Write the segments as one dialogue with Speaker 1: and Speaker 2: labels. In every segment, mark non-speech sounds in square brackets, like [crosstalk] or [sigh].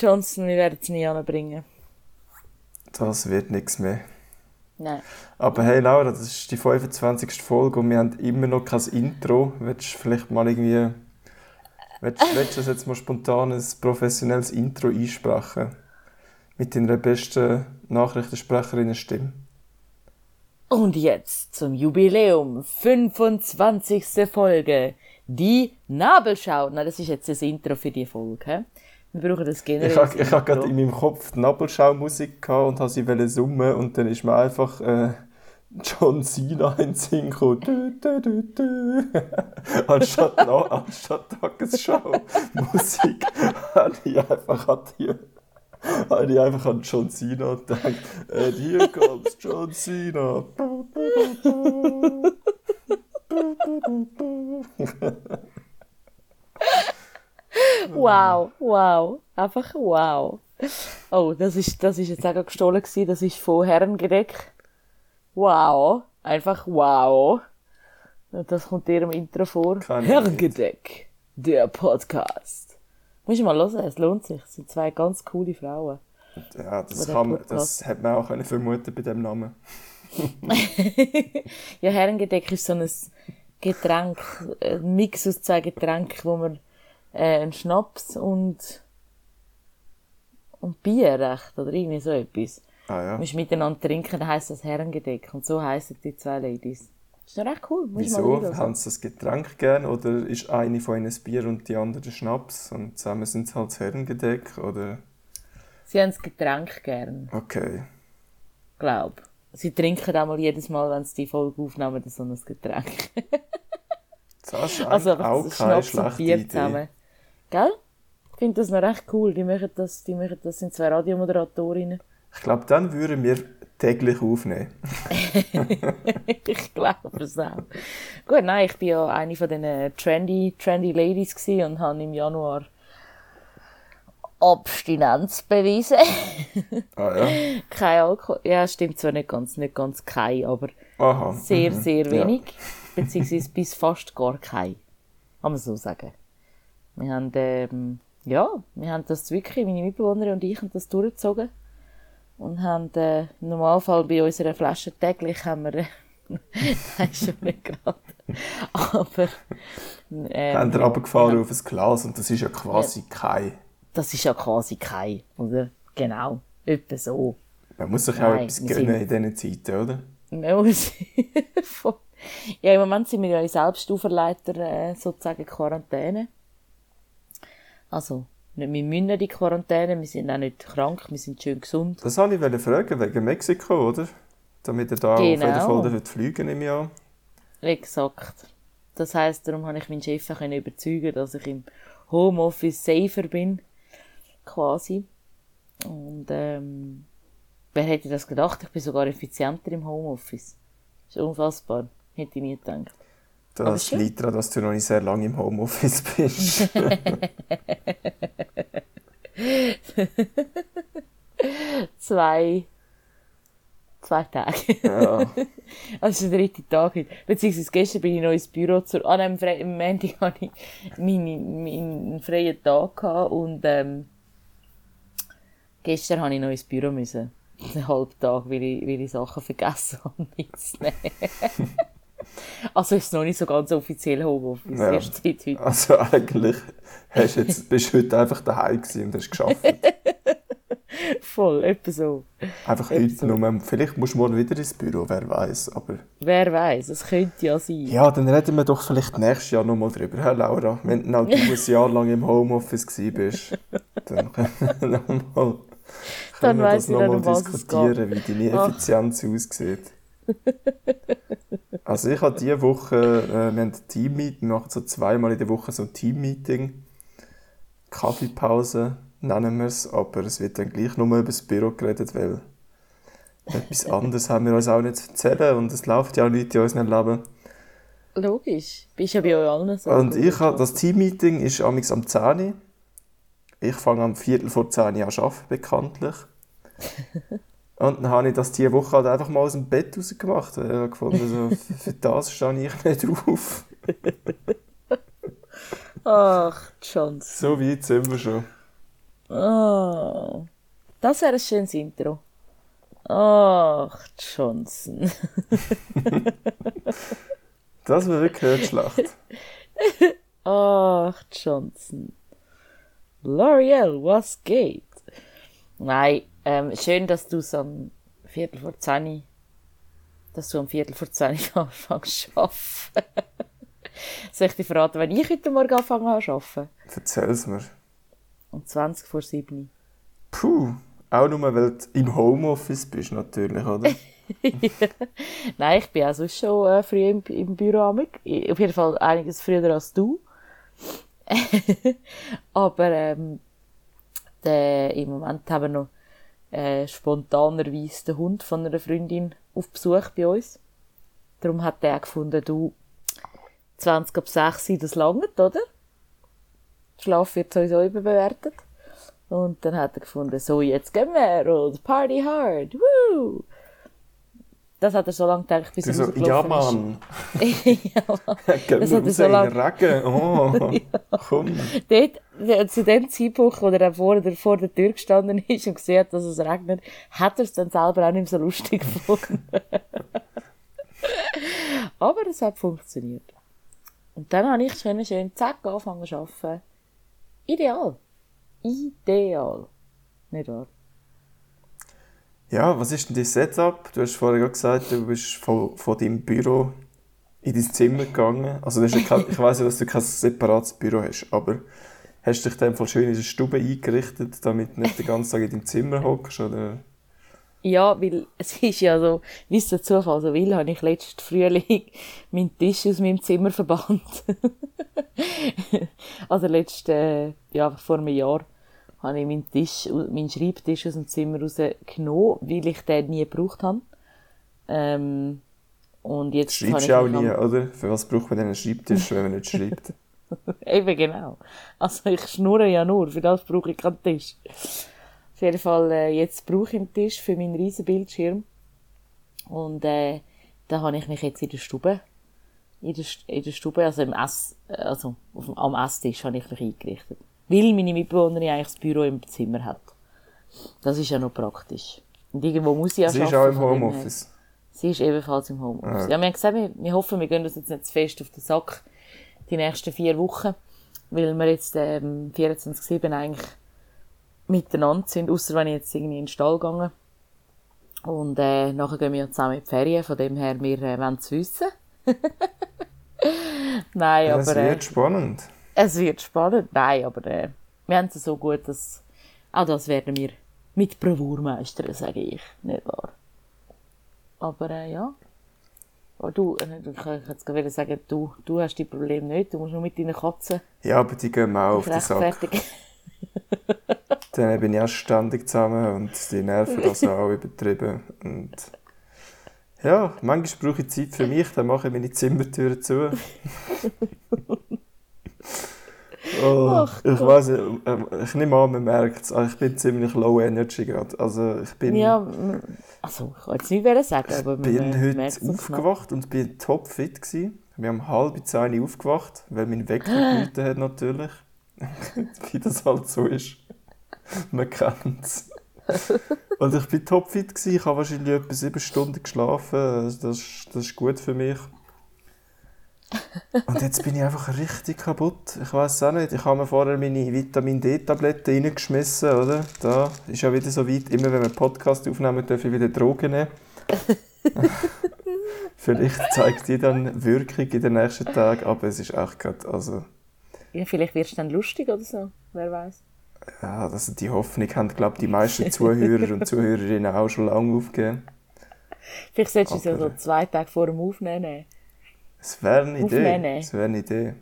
Speaker 1: Johnson, wir werden es nie anbringen.
Speaker 2: Das wird nichts mehr.
Speaker 1: Nein.
Speaker 2: Aber hey Laura, das ist die 25. Folge und wir haben immer noch kein Intro. Willst du vielleicht mal irgendwie. Willst, willst du jetzt mal spontan ein professionelles Intro einsprechen? Mit deiner besten Nachrichtensprecherinnen-Stimme?
Speaker 1: Und jetzt zum Jubiläum, 25. Folge, die Nabelschau. Na, das ist jetzt das Intro für die Folge. Wir brauchen das generell.
Speaker 2: Ich hatte ich gerade in meinem Kopf die Nabelschau-Musik und wollte sie summen und dann ist mir einfach äh, [laughs] John Cena in den Sinn gekommen. [laughs] Anstatt, no, anstatt Tagesschau-Musik [laughs] habe ich einfach an die habe ich einfach an John Cena gedacht. And here comes John Cena.
Speaker 1: Wow, wow. Einfach wow. Oh, das ist, das ist jetzt auch gestohlen gewesen. Das ist von Herrengedeck. Wow. Einfach wow. Und das kommt dir im Intro vor.
Speaker 2: Ich
Speaker 1: Herrengedeck. Der Podcast. Musst du mal hören, es lohnt sich. Es sind zwei ganz coole Frauen.
Speaker 2: Ja, das, kann man, das hätte man auch können vermuten bei dem Namen. [laughs]
Speaker 1: ja, Herrengedeck ist so ein Getränk, ein Mix aus zwei Getränken, wo man äh, einen Schnaps und, und Bier recht, oder irgendwie so etwas.
Speaker 2: Ah ja.
Speaker 1: Du musst miteinander trinken, dann heisst das Herrengedeck. Und so heissen die zwei Ladies. Ist doch recht cool. Mal
Speaker 2: Wieso? Haben sie das Getränk gern oder ist eine von ihnen ein Bier und die andere Schnaps und zusammen sind sie halt das Herrengedeck? Oder?
Speaker 1: Sie haben das Getränk gern,
Speaker 2: Okay.
Speaker 1: glaub. Sie trinken auch mal jedes Mal, wenn sie die Folge aufnehmen, so ein Getränk.
Speaker 2: Das ist [laughs]
Speaker 1: Also
Speaker 2: auch
Speaker 1: das
Speaker 2: keine
Speaker 1: Schnaps und
Speaker 2: schlechte
Speaker 1: Bier
Speaker 2: Idee.
Speaker 1: zusammen. Gell? Ich finde das noch recht cool. Die machen das, die machen das sind zwei Radiomoderatorinnen.
Speaker 2: Ich glaube, dann würden wir täglich aufnehmen. [laughs]
Speaker 1: ich glaube es auch. Gut, nein, ich bin ja eine von diesen trendy, trendy Ladies und habe im Januar Abstinenz bewiesen.
Speaker 2: Ah ja? [laughs]
Speaker 1: kein Alkohol. Ja, stimmt zwar nicht ganz, nicht ganz kein, aber
Speaker 2: Aha.
Speaker 1: sehr,
Speaker 2: mhm.
Speaker 1: sehr
Speaker 2: Ja.
Speaker 1: wenig. Beziehungsweise bis fast gar kein. Kann man so sagen. Wir haben, ähm, ja, wir haben das wirklich, meine Mitbewohnerin und ich haben das durchgezogen. Und haben, äh, im Normalfall bei unserer Flasche täglich haben wir, [laughs] nein, schon nicht gerade. Aber, ähm,
Speaker 2: Haben wir
Speaker 1: ja,
Speaker 2: runtergefahren
Speaker 1: haben-
Speaker 2: auf ein Glas und das ist ja quasi kein.
Speaker 1: Das ist ja quasi kein, oder? Genau. Etwa so.
Speaker 2: Man muss sich auch
Speaker 1: Nein,
Speaker 2: etwas gönnen in diesen Zeiten, oder?
Speaker 1: Man muss [laughs] ja, im Moment sind wir ja in selbst auferlegter äh, sozusagen Quarantäne. Also, nicht, wir müssen nicht in Quarantäne, wir sind auch nicht krank, wir sind schön gesund.
Speaker 2: Das wollte ich fragen, wegen Mexiko, oder? Damit er da auf jeden
Speaker 1: Genau.
Speaker 2: Fall fliegen im Jahr.
Speaker 1: Exakt. Das heisst, darum habe ich meinen Chef überzeugen, dass ich im Homeoffice safer bin, quasi. Und ähm, wer hätte das gedacht? Ich bin sogar effizienter im Homeoffice. ist unfassbar. Hätte ich nie gedacht.
Speaker 2: Das liegt daran, dass du noch nicht sehr lange im Homeoffice bist. [laughs]
Speaker 1: Zwei, zwei Tage.
Speaker 2: ja. [laughs]
Speaker 1: Also der dritte Tag heute. Beziehungsweise gestern bin ich noch ins Büro zur... An einem Fre am Montag [laughs] hatte ich meine, meinen freien Tag gehabt und ähm, gestern habe ich noch ins Büro müssen. Einen halben Tag, weil ich, weil ich Sachen vergessen habe mitzunehmen. Also ist es noch nicht so ganz offiziell Homeoffice,
Speaker 2: Ja.
Speaker 1: erst seit heute.
Speaker 2: Also eigentlich hast jetzt, bist du heute einfach daheim gewesen und hast geschafft. [laughs]
Speaker 1: Voll, etwa so.
Speaker 2: Einfach
Speaker 1: Eben
Speaker 2: heute
Speaker 1: so.
Speaker 2: nur. Vielleicht musst du morgen wieder ins Büro, wer weiß. Aber
Speaker 1: Wer weiß, es könnte ja sein.
Speaker 2: ja, dann reden wir doch vielleicht nächstes Jahr nochmal drüber, Herr Laura. Wenn du du ein Jahr lang im Homeoffice bist, dann [laughs] können wir nochmal
Speaker 1: Dann
Speaker 2: können wir das nochmal diskutieren, wie deine
Speaker 1: Ach.
Speaker 2: Effizienz aussieht. [laughs] Also ich habe diese Woche, äh, wir haben ein Teammeeting, wir machen so zweimal in der Woche so ein Teammeeting. Kaffeepause nennen wir es, aber es wird dann gleich nur über das Büro geredet, weil etwas [laughs] anderes haben wir uns auch nicht zu erzählen und es läuft ja auch nicht in unserem Leben.
Speaker 1: Logisch. Bist ja bei euch allen so.
Speaker 2: Und ich habe, das Teammeeting ist am 10 Uhr. Ich fange am Viertel vor 10 Uhr an arbeiten, bekanntlich. [laughs] Und dann habe ich das diese Woche halt einfach mal aus dem Bett rausgemacht. Ich habe gefunden, so, [laughs] für das stehe ich nicht drauf. [laughs]
Speaker 1: Ach, Chance.
Speaker 2: So weit sind wir schon.
Speaker 1: Oh, das wäre ein schönes Intro. Ach, Johnson. [laughs]
Speaker 2: Das wäre wirklich eine Schlacht.
Speaker 1: Ach, Johnson. L'Oreal, was geht? Nein, ähm, schön, dass du so am Viertel vor zehn, dass du am Viertel vor zehn [laughs] anfängst zu arbeiten. Soll ich dir verraten, wenn ich heute Morgen anfangen habe zu arbeiten?
Speaker 2: Erzähl's mir.
Speaker 1: Um 20 vor 7.
Speaker 2: Puh, auch nur, weil du im Homeoffice bist, natürlich, oder? [laughs]
Speaker 1: Nein, ich bin auch sonst schon äh, früh im, im Büro. amig. Auf jeden Fall einiges früher als du. [laughs] Aber ähm, der, im Moment haben wir noch äh, spontanerweise den Hund von einer Freundin auf Besuch bei uns. Darum hat der gefunden, du 20 ab 6 Uhr, das langt, oder? Schlaf wird sowieso überbewertet. Und dann hat er gefunden, so, jetzt gehen wir und Party hard, woo! Das hat er so lange gedacht, bis er
Speaker 2: so, [laughs] [laughs] ja, Mann.
Speaker 1: ja, Mann. Das hat er so
Speaker 2: in
Speaker 1: lang-
Speaker 2: den Regen. [laughs] Oh, komm.
Speaker 1: Dort, zu dem Zeitpunkt, wo er vor der, vor der Tür gestanden ist und gesehen hat, dass es regnet, hat er es dann selber auch nicht mehr so lustig gefunden. Aber es hat funktioniert. Und dann habe ich schön, schön zack angefangen zu arbeiten. Ideal. Ideal. Nicht wahr?
Speaker 2: Ja, was ist denn dein Setup? Du hast vorher gesagt, du bist von, von deinem Büro in dein Zimmer gegangen. Also das ist ja ich weiß ja, dass du kein separates Büro hast, aber hast du dich dann voll schön in der Stube eingerichtet, damit du nicht den ganzen Tag in deinem Zimmer hockst? Oder?
Speaker 1: Ja, weil es ist ja so, wie es der Zufall so will, habe ich letzten Frühling meinen Tisch aus meinem Zimmer verbannt. [laughs] also letzten, äh, ja, vor einem Jahr habe ich meinen Tisch, meinen Schreibtisch aus dem Zimmer rausgenommen, weil ich den nie gebraucht habe. Ähm, und jetzt
Speaker 2: Schreibst du auch nie, oder? Für was braucht man denn einen Schreibtisch, wenn man nicht schreibt? [laughs]
Speaker 1: Eben genau. Also ich schnurre ja nur, für das brauche ich keinen Tisch. Auf jeden Fall, äh, jetzt brauche ich einen Tisch für meinen riesen Bildschirm. Und äh, da habe ich mich jetzt in der Stube, in der, in der Stube, also im Ess, äh, also auf am Esstisch habe ich mich eingerichtet. Weil meine Mitbewohnerin eigentlich das Büro im Zimmer hat. Das ist ja noch praktisch. Und irgendwo muss ich ja
Speaker 2: Sie ist auch im. Homeoffice.
Speaker 1: Sie ist ebenfalls im Homeoffice.
Speaker 2: Ah.
Speaker 1: Ja, wir haben gesagt, wir, wir hoffen, wir gehen uns jetzt nicht zu fest auf den Sack die nächsten vier Wochen, weil wir jetzt ähm, 24-7 eigentlich miteinander sind, außer wenn ich jetzt irgendwie in den Stall gehe. Und äh, nachher gehen wir ja zusammen in die Ferien, von dem her, wir äh, wollen es wissen. [laughs] Nein,
Speaker 2: Ja,
Speaker 1: aber
Speaker 2: es
Speaker 1: äh,
Speaker 2: wird spannend.
Speaker 1: Es wird spannend. Nein, aber äh, wir haben es so gut, dass auch das werden wir mit Bravour meistern, sage ich. Nicht wahr? Aber äh, ja. Aber du, äh, ich jetzt gerade sagen, du, du hast die Probleme nicht. Du musst nur mit deinen Katzen
Speaker 2: Ja, aber die gehen mir auch auf den Sack. [laughs] Dann bin ich auch ständig zusammen und die nerven das auch übertrieben. Und ja, manchmal brauche ich Zeit für mich, dann mache ich meine Zimmertüren zu. [laughs] oh, ich weiß ich nehme an, man merkt es, ich bin ziemlich low energy gerade. Also ich bin,
Speaker 1: Ja, also ich kann jetzt nicht sagen, aber man
Speaker 2: bin
Speaker 1: äh,
Speaker 2: heute aufgewacht und bin topfit gewesen. Wir haben halb zehn aufgewacht, weil mein Wecker [gasps] geläutet hat natürlich. [laughs] Wie das halt so ist. Man kennt es. Und ich bin topfit gewesen. Ich habe wahrscheinlich etwa sieben Stunden geschlafen. Das, das ist gut für mich. Und jetzt bin ich einfach richtig kaputt. Ich weiß auch nicht. Ich habe mir vorher meine Vitamin D-Tabletten reingeschmissen, oder? Da ist ja wieder so weit. Immer wenn wir Podcast aufnehmen, darf ich wieder Drogen nehmen. [laughs] Vielleicht zeigt die dann Wirkung in den nächsten Tagen, aber es ist echt gerade, also,
Speaker 1: Ja, vielleicht wirst du dann lustig oder so, wer weiß.
Speaker 2: ja, also die Hoffnung haben, glaube ich, die meisten Zuhörer und Zuhörerinnen auch schon lange aufgegeben.
Speaker 1: Vielleicht solltest du
Speaker 2: Aber-
Speaker 1: so zwei Tage vor dem Aufnehmen.
Speaker 2: Es wäre eine Idee. Es wäre eine Idee.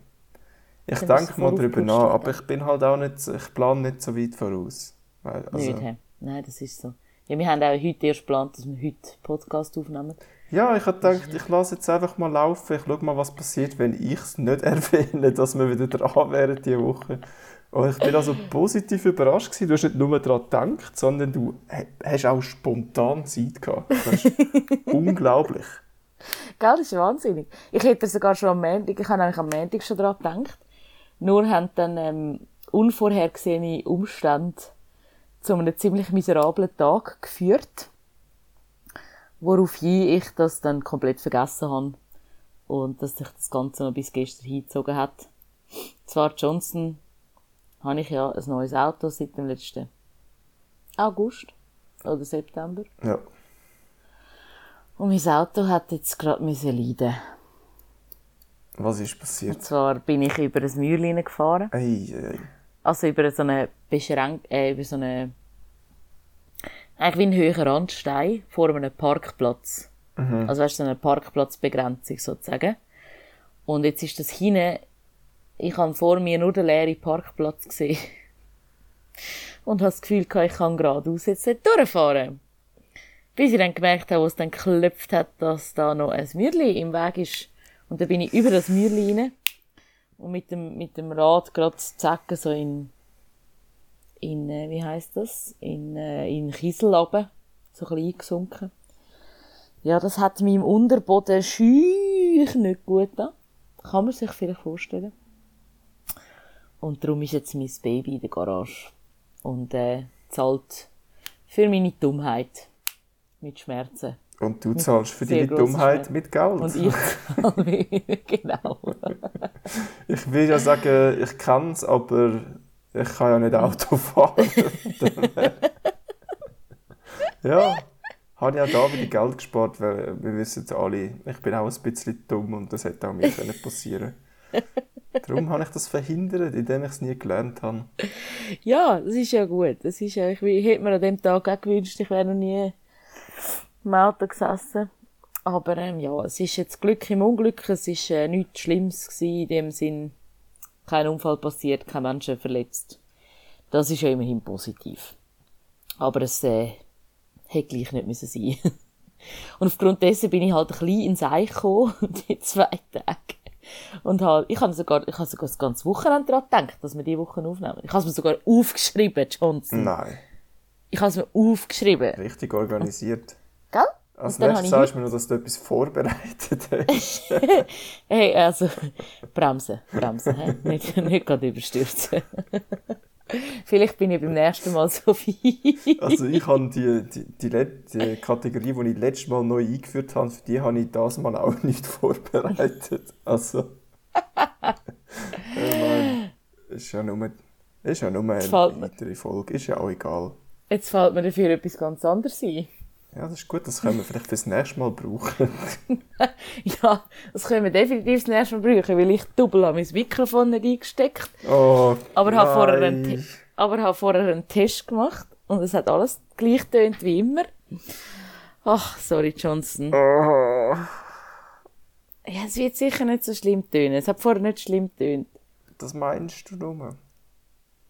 Speaker 2: Ich
Speaker 1: Dann
Speaker 2: denke mal darüber nach, aber ich bin halt auch nicht, ich plane nicht so weit voraus. Weil, also,
Speaker 1: Nicht, hä? Nein, das ist so. Ja, wir haben auch heute erst geplant, dass wir heute Podcast aufnehmen.
Speaker 2: ja, ich habe gedacht, ich lasse jetzt einfach mal laufen, ich schaue mal, was passiert, wenn ich es nicht [laughs] erwähne, dass wir wieder dran wären diese Woche. Und ich bin also [laughs] positiv überrascht gewesen. Du hast nicht nur daran gedacht, sondern du ha- hast auch spontan Zeit gehabt. Das ist [laughs] unglaublich.
Speaker 1: Gell, das ist wahnsinnig. Ich hätte sogar schon am Montag, ich habe eigentlich am Montag schon daran gedacht. Nur haben dann ähm, unvorhergesehene Umstände zu einem ziemlich miserablen Tag geführt, woraufhin ich das dann komplett vergessen habe und dass sich das Ganze noch bis gestern hingezogen hat. Zwar Johnson habe ich ja ein neues Auto seit dem letzten August oder September.
Speaker 2: Ja.
Speaker 1: Und mein Auto hat jetzt gerade leiden.
Speaker 2: Was ist passiert?
Speaker 1: Und zwar bin ich über ein Mäuerlein gefahren.
Speaker 2: Ei, ei.
Speaker 1: Also über so eine Beschränk äh, über so eine eigentlich wie ein höherer Randstein vor einem Parkplatz. Also weißt du, so eine Parkplatzbegrenzung sozusagen. Und jetzt ist das hinten, ich habe vor mir nur den leeren Parkplatz gesehen. [laughs] Und habe das Gefühl gehabt, ich kann geradeaus jetzt nicht durchfahren. Bis ich dann gemerkt habe, wo es dann geklopft hat, dass da noch ein Mürli im Weg ist. Und dann bin ich über das Mürli rein und mit dem, mit dem Rad gerade zacken so in, in, äh, wie heißt das? In, äh, in Kiesel so ein bisschen eingesunken. Ja, das hat meinem Unterboden schüch nicht gut da. Kann man sich vielleicht vorstellen. Und darum ist jetzt mein Baby in der Garage. Und, äh, zahlt für meine Dummheit. Mit Schmerzen.
Speaker 2: Und du zahlst für deine Dummheit
Speaker 1: Schmerzen.
Speaker 2: mit Geld.
Speaker 1: Und ich zahle [laughs] genau. [laughs]
Speaker 2: Ich will ja sagen, ich kann es, aber ich kann ja nicht Auto fahren. [laughs] Ja, habe ich auch da wieder Geld gespart, weil wir wissen jetzt alle, ich bin auch ein bisschen dumm und das hätte auch mir können passieren Darum habe ich das verhindert, indem ich es nie gelernt habe.
Speaker 1: Ja, das ist ja gut. Das ist ja, ich, ich hätte mir an dem Tag auch gewünscht, ich wäre noch nie im Auto gesessen. Aber ähm, ja, es ist jetzt Glück im Unglück. Es ist äh, nichts Schlimmes gewesen, in dem Sinn. Kein Unfall passiert, kein Menschen verletzt. Das ist ja immerhin positiv. Aber es äh, hätte gleich nicht müssen sein. [laughs] Und aufgrund dessen bin ich halt ein bisschen ins Eich gekommen, [laughs] die zwei Tage. Und halt, ich habe sogar, ich habe sogar das ganze Wochenende daran gedacht, dass wir diese Woche aufnehmen. Ich habe es mir sogar aufgeschrieben, Johnson.
Speaker 2: Nein,
Speaker 1: Ich habe es mir aufgeschrieben.
Speaker 2: richtig organisiert.
Speaker 1: Gell?
Speaker 2: Als nächstes sagst du mir noch, dass du etwas vorbereitet [laughs] hast.
Speaker 1: Hey, also, bremsen, bremsen, nicht, nicht gerade überstürzen. Vielleicht bin ich beim nächsten Mal so weit.
Speaker 2: Also ich habe die, die, die, Let- die Kategorie, die ich letztes Mal neu eingeführt habe, für die habe ich das Mal auch nicht [laughs] vorbereitet. Also, [laughs] ich meine, ist ja nur, ist ja nur eine weitere Folge, ist ja auch egal.
Speaker 1: Jetzt fällt mir dafür etwas ganz anderes ein.
Speaker 2: Ja, das ist gut, das können wir vielleicht fürs nächste Mal brauchen. [laughs]
Speaker 1: Ja, das können wir definitiv das nächste Mal brauchen, weil ich doppelt habe mein Mikrofon nicht eingesteckt.
Speaker 2: Oh,
Speaker 1: Aber habe vorher, einen, aber habe vorher einen Test gemacht und es hat alles gleich tönt wie immer. Ach, sorry, Johnson.
Speaker 2: Oh.
Speaker 1: Ja, es wird sicher nicht so schlimm tönen. Es hat vorher nicht schlimm tönt.
Speaker 2: Das meinst du nur?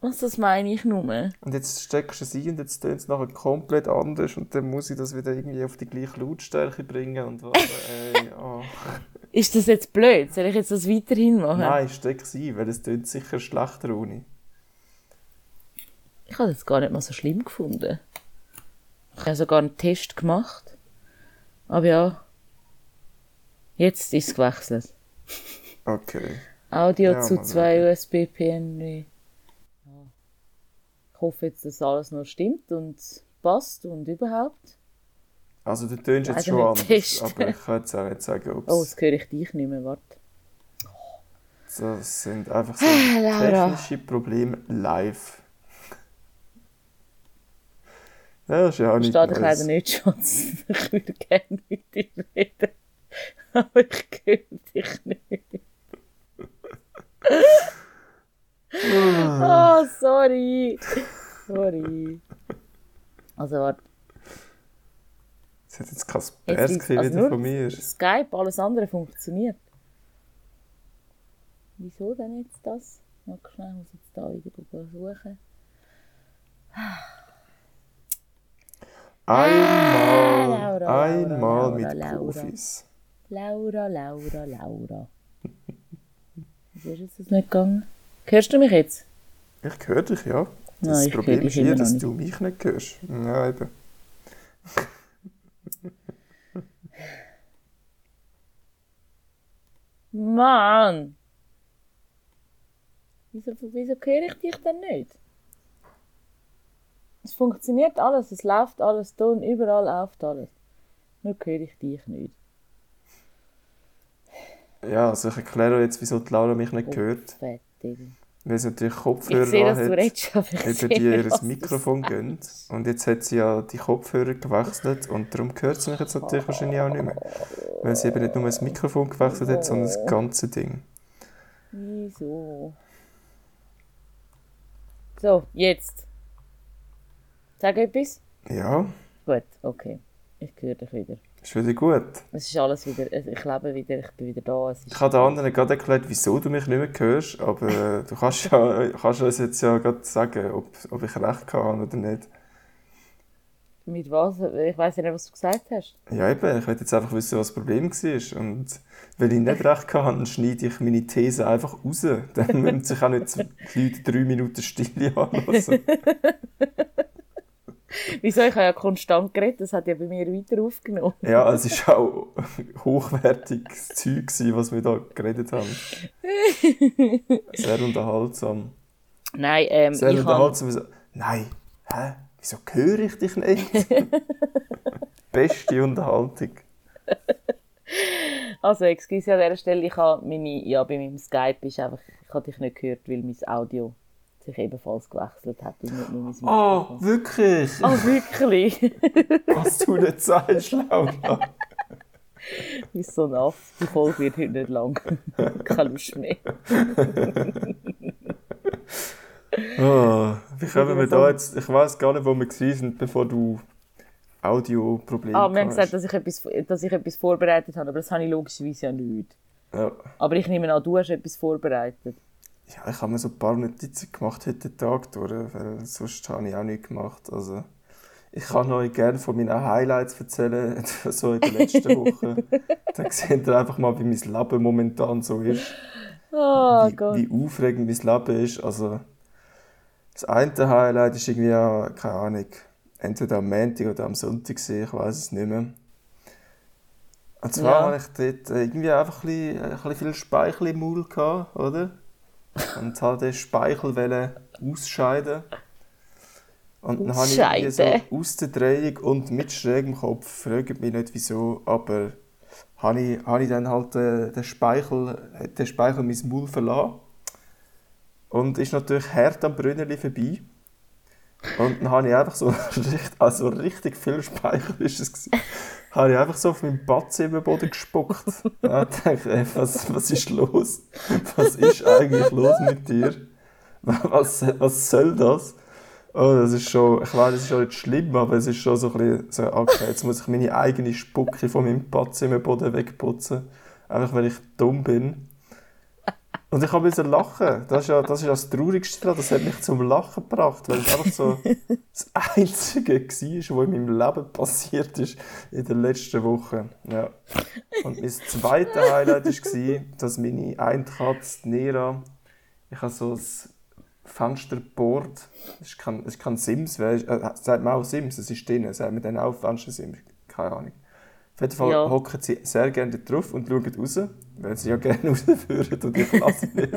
Speaker 1: Was, das meine ich nur?
Speaker 2: Und jetzt steckst du es ein und jetzt tönt es nachher komplett anders und dann muss ich das wieder irgendwie auf die gleiche Lautstärke bringen und was, ey, oh.
Speaker 1: Ist das jetzt blöd? Soll ich jetzt das weiterhin machen?
Speaker 2: Nein, steck es ein, weil es tönt sicher schlechter ohne.
Speaker 1: Ich habe das gar nicht mal so schlimm gefunden. Ich habe sogar einen Test gemacht. Aber ja, jetzt ist es gewechselt.
Speaker 2: Okay.
Speaker 1: Audio
Speaker 2: Ja,
Speaker 1: zu
Speaker 2: Mann,
Speaker 1: zwei USB PNW. Ich hoffe jetzt, dass alles noch stimmt und passt und überhaupt.
Speaker 2: Also du tönst jetzt schon anders,
Speaker 1: testen.
Speaker 2: aber ich kann jetzt auch nicht sagen, ob
Speaker 1: Oh, jetzt höre ich dich nicht mehr, warte.
Speaker 2: das sind einfach so
Speaker 1: Ah,
Speaker 2: technische Probleme live. Ja, das ist ja auch nicht
Speaker 1: Verstehe dich
Speaker 2: Neues.
Speaker 1: leider nicht, Schatz. Ich würde gerne mit dir reden. Aber ich höre dich nicht. Ah, sorry. Sorry. Also, warte.
Speaker 2: Das hat jetzt Kaspersky
Speaker 1: liegt's- also
Speaker 2: wieder von mir.
Speaker 1: Skype, alles andere funktioniert. Wieso denn jetzt das? Mal schnell, ich muss jetzt da wieder suchen.
Speaker 2: Einmal,
Speaker 1: Laura, Laura,
Speaker 2: einmal
Speaker 1: Laura,
Speaker 2: mit
Speaker 1: Laura.
Speaker 2: Profis.
Speaker 1: Laura, Laura, Laura. Wieso [laughs] ist jetzt das nicht gegangen? Hörst du mich jetzt?
Speaker 2: Ich höre dich, ja. Das
Speaker 1: Nein,
Speaker 2: Problem ist
Speaker 1: noch
Speaker 2: dass du mich nicht hörst. Ja, eben. [laughs]
Speaker 1: Mann! Wieso, wieso höre ich dich denn nicht? Es funktioniert alles, es läuft alles, Ton, überall läuft alles. Nur höre ich dich nicht.
Speaker 2: Ja, also ich erkläre jetzt, wieso die Laura mich nicht hört. Weil sie natürlich
Speaker 1: Ich
Speaker 2: Kopfhörer
Speaker 1: sehe, dass
Speaker 2: anhat,
Speaker 1: redest, aber ich
Speaker 2: über die ihr Mikrofon gehen. Und jetzt hat sie ja die Kopfhörer gewechselt und darum hört sie mich jetzt natürlich wahrscheinlich auch nicht mehr. Weil sie eben nicht nur das Mikrofon gewechselt hat, sondern das ganze Ding.
Speaker 1: Wieso? So, jetzt. Sag etwas.
Speaker 2: Ja,
Speaker 1: Gut, okay. Ich höre dich wieder.
Speaker 2: Ist wieder gut.
Speaker 1: Es ist alles wieder, ich lebe wieder, ich bin wieder da.
Speaker 2: Ich habe den anderen gerade erklärt, wieso du mich nicht mehr hörst, aber äh, du kannst ja kannst uns jetzt ja gerade sagen, ob, ob ich recht habe oder nicht.
Speaker 1: Mit was? Ich weiß ja nicht, was du gesagt hast.
Speaker 2: Ja, eben, ich will jetzt einfach wissen, was das Problem war. Und wenn ich nicht recht habe, dann schneide ich meine These einfach raus. Dann müssen sich auch nicht die Leute drei Minuten Stille anlassen. [laughs] [laughs]
Speaker 1: Wieso? Ich habe ja konstant geredet, das hat ja bei mir weiter aufgenommen.
Speaker 2: Ja, es war auch [laughs] hochwertiges Zeug, was wir da geredet haben. [laughs] Sehr unterhaltsam.
Speaker 1: Nein, ähm,
Speaker 2: Sehr
Speaker 1: ich
Speaker 2: unterhaltsam. So, Nein, hä? Wieso höre ich dich nicht? Beste Unterhaltung.
Speaker 1: Also, excuse an dieser Stelle, ich habe meine... Ja, bei meinem Skype ist einfach... Ich habe dich nicht gehört, weil mein Audio sich ebenfalls gewechselt hat und nicht nur mein
Speaker 2: Oh,
Speaker 1: Mikrofon.
Speaker 2: wirklich?
Speaker 1: Ah, wirklich? [laughs]
Speaker 2: Was du nicht sagst, Laura.
Speaker 1: Du bist so Aff. Die Folge wird heute nicht lang. [laughs] Keine Lust mehr.
Speaker 2: Oh, wie kommen wir da jetzt? Ich weiß gar nicht, wo wir waren, bevor du Audioprobleme
Speaker 1: Ah, wir haben gesagt, dass ich, etwas, dass ich etwas vorbereitet habe, aber das habe ich logischerweise ja nicht.
Speaker 2: Ja.
Speaker 1: Aber ich nehme an, du hast etwas vorbereitet.
Speaker 2: Ja, ich habe mir so ein paar Notizen gemacht heute den Tag durch, weil sonst habe ich auch nichts gemacht. Also, ich kann euch gerne von meinen Highlights erzählen, [laughs] so in den letzten Wochen. Dann seht ihr einfach mal, wie mein Leben momentan so ist.
Speaker 1: Oh
Speaker 2: wie,
Speaker 1: Gott.
Speaker 2: wie aufregend mein Leben ist. Also, das eine Highlight ist irgendwie, ja, keine Ahnung, entweder am Montag oder am Sonntag ich weiß es nicht mehr. Und zwar
Speaker 1: Ja.
Speaker 2: hatte ich dort irgendwie einfach ein bisschen, ein bisschen viel Speichel im Maul, gehabt, oder? Und habe den Speichel ausscheiden. Und dann habe ich so aus der Drehung und mit schrägem Kopf, fragt mich nicht wieso, aber habe ich, habe ich dann halt äh, den Speichel, der Speichel mein Maul verlassen. Und ist natürlich hart am Brünneli vorbei. Und dann habe ich einfach so [laughs] richtig, also richtig viel Speichel ist es gewesen, habe ich einfach so auf meinen Boden gespuckt. [laughs] Dachte ich, ey, was, was ist los? Was ist eigentlich los mit dir? Was, was soll das? Oh, das ist schon, ich weiß, das ist schon nicht schlimm, aber es ist schon so ein bisschen so, okay, jetzt muss ich meine eigene Spucke von meinem über den Boden wegputzen. Einfach weil ich dumm bin. Und ich habe müssen lachen. Das ist ja das, ist ja das Traurigste daran. Das hat mich zum Lachen gebracht, weil es einfach so das [laughs] Einzige war, was in meinem Leben passiert ist in den letzten Wochen. Ja. Und mein zweites Highlight war, dass meine eine Katze, die Nera, ich habe so ein Fensterboard, das ist kein, das ist kein Sims, wer ist- äh, sagt man auch Sims, es ist drin, sagt man dann auch Fenster-Sims, keine Ahnung. Auf jeden Fall
Speaker 1: Ja.
Speaker 2: hocken sie sehr gerne drauf und schauen raus, weil sie ja gerne [laughs] rausführen und ich lasse nicht.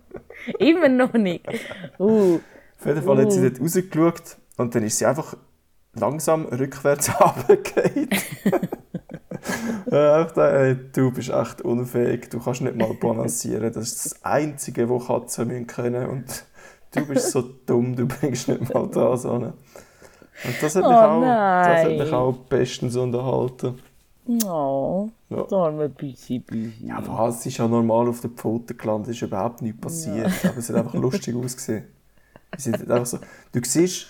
Speaker 2: [laughs]
Speaker 1: Immer noch nicht. Uh,
Speaker 2: Auf jeden Fall hat sie
Speaker 1: Uh.
Speaker 2: dort rausgeschaut und dann ist sie einfach langsam rückwärts [laughs] runtergefallen. Ja, ich dachte, ey, du bist echt unfähig, du kannst nicht mal balancieren. Das ist das Einzige, was Katzen müssen können und du bist so dumm, du bringst nicht mal das an. Und das hat mich,
Speaker 1: Oh
Speaker 2: auch, das hat mich
Speaker 1: nein.
Speaker 2: auch bestens unterhalten.
Speaker 1: Oh,
Speaker 2: Ja.
Speaker 1: da arme Büsi Büsi.
Speaker 2: Ja, was? Sie ist ja normal auf der Pfote gelandet, ist überhaupt nichts passiert. Aber es hat einfach lustig [laughs] ausgesehen. Sie hat einfach so, du siehst,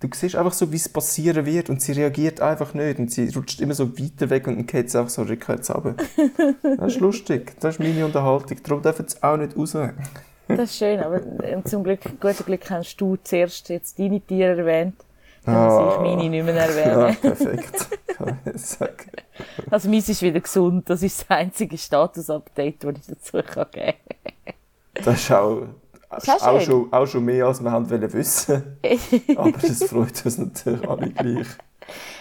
Speaker 2: du siehst einfach so, wie es passieren wird und sie reagiert einfach nicht. Und sie rutscht immer so weiter weg und dann geht sie einfach so rückwärts runter. Das ist lustig. Das ist meine Unterhaltung. Darum dürfen sie auch nicht raus.
Speaker 1: Das ist schön, aber äh, zum Glück, guten Glück hast du zuerst jetzt deine Tiere erwähnt. Dann muss ich meine nicht mehr
Speaker 2: Ja,
Speaker 1: erwähnen.
Speaker 2: perfekt. [laughs] Kann ich jetzt sagen.
Speaker 1: Also meins ist wieder gesund. Das ist das einzige Status-Update, das ich dazu kann geben
Speaker 2: Das ist auch,
Speaker 1: Ist auch
Speaker 2: schon, auch schon mehr, als wir haben wollen wissen. [laughs] Aber das freut uns natürlich alle gleich.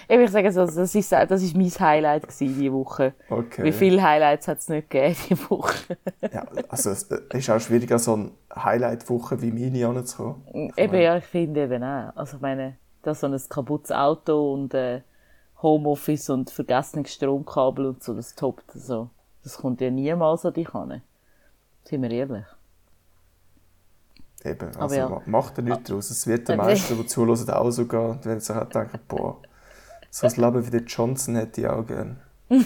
Speaker 1: kann. Ich sage so, das ist, das ist mein Highlight diese Woche.
Speaker 2: Okay.
Speaker 1: Wie viele Highlights hat es nicht gegeben diese Woche?
Speaker 2: Ja, also es ist auch schwieriger, so einen Highlight-Woche wie meine anzukommen.
Speaker 1: Eben, ja, ich finde eben auch. Also ich meine, da so ein kaputtes Auto und äh, Homeoffice und vergessenes Stromkabel und so, das toppt so. Das kommt ja niemals an dich an. Sind wir ehrlich.
Speaker 2: Eben,
Speaker 1: Aber
Speaker 2: also
Speaker 1: ja.
Speaker 2: ma- macht er nichts daraus. Es wird
Speaker 1: Okay.
Speaker 2: meisten, die zuhören, auch so gehen. Und wenn sie sich denken, boah, so ein Leben wie der Johnson hätte ich auch gern. [laughs]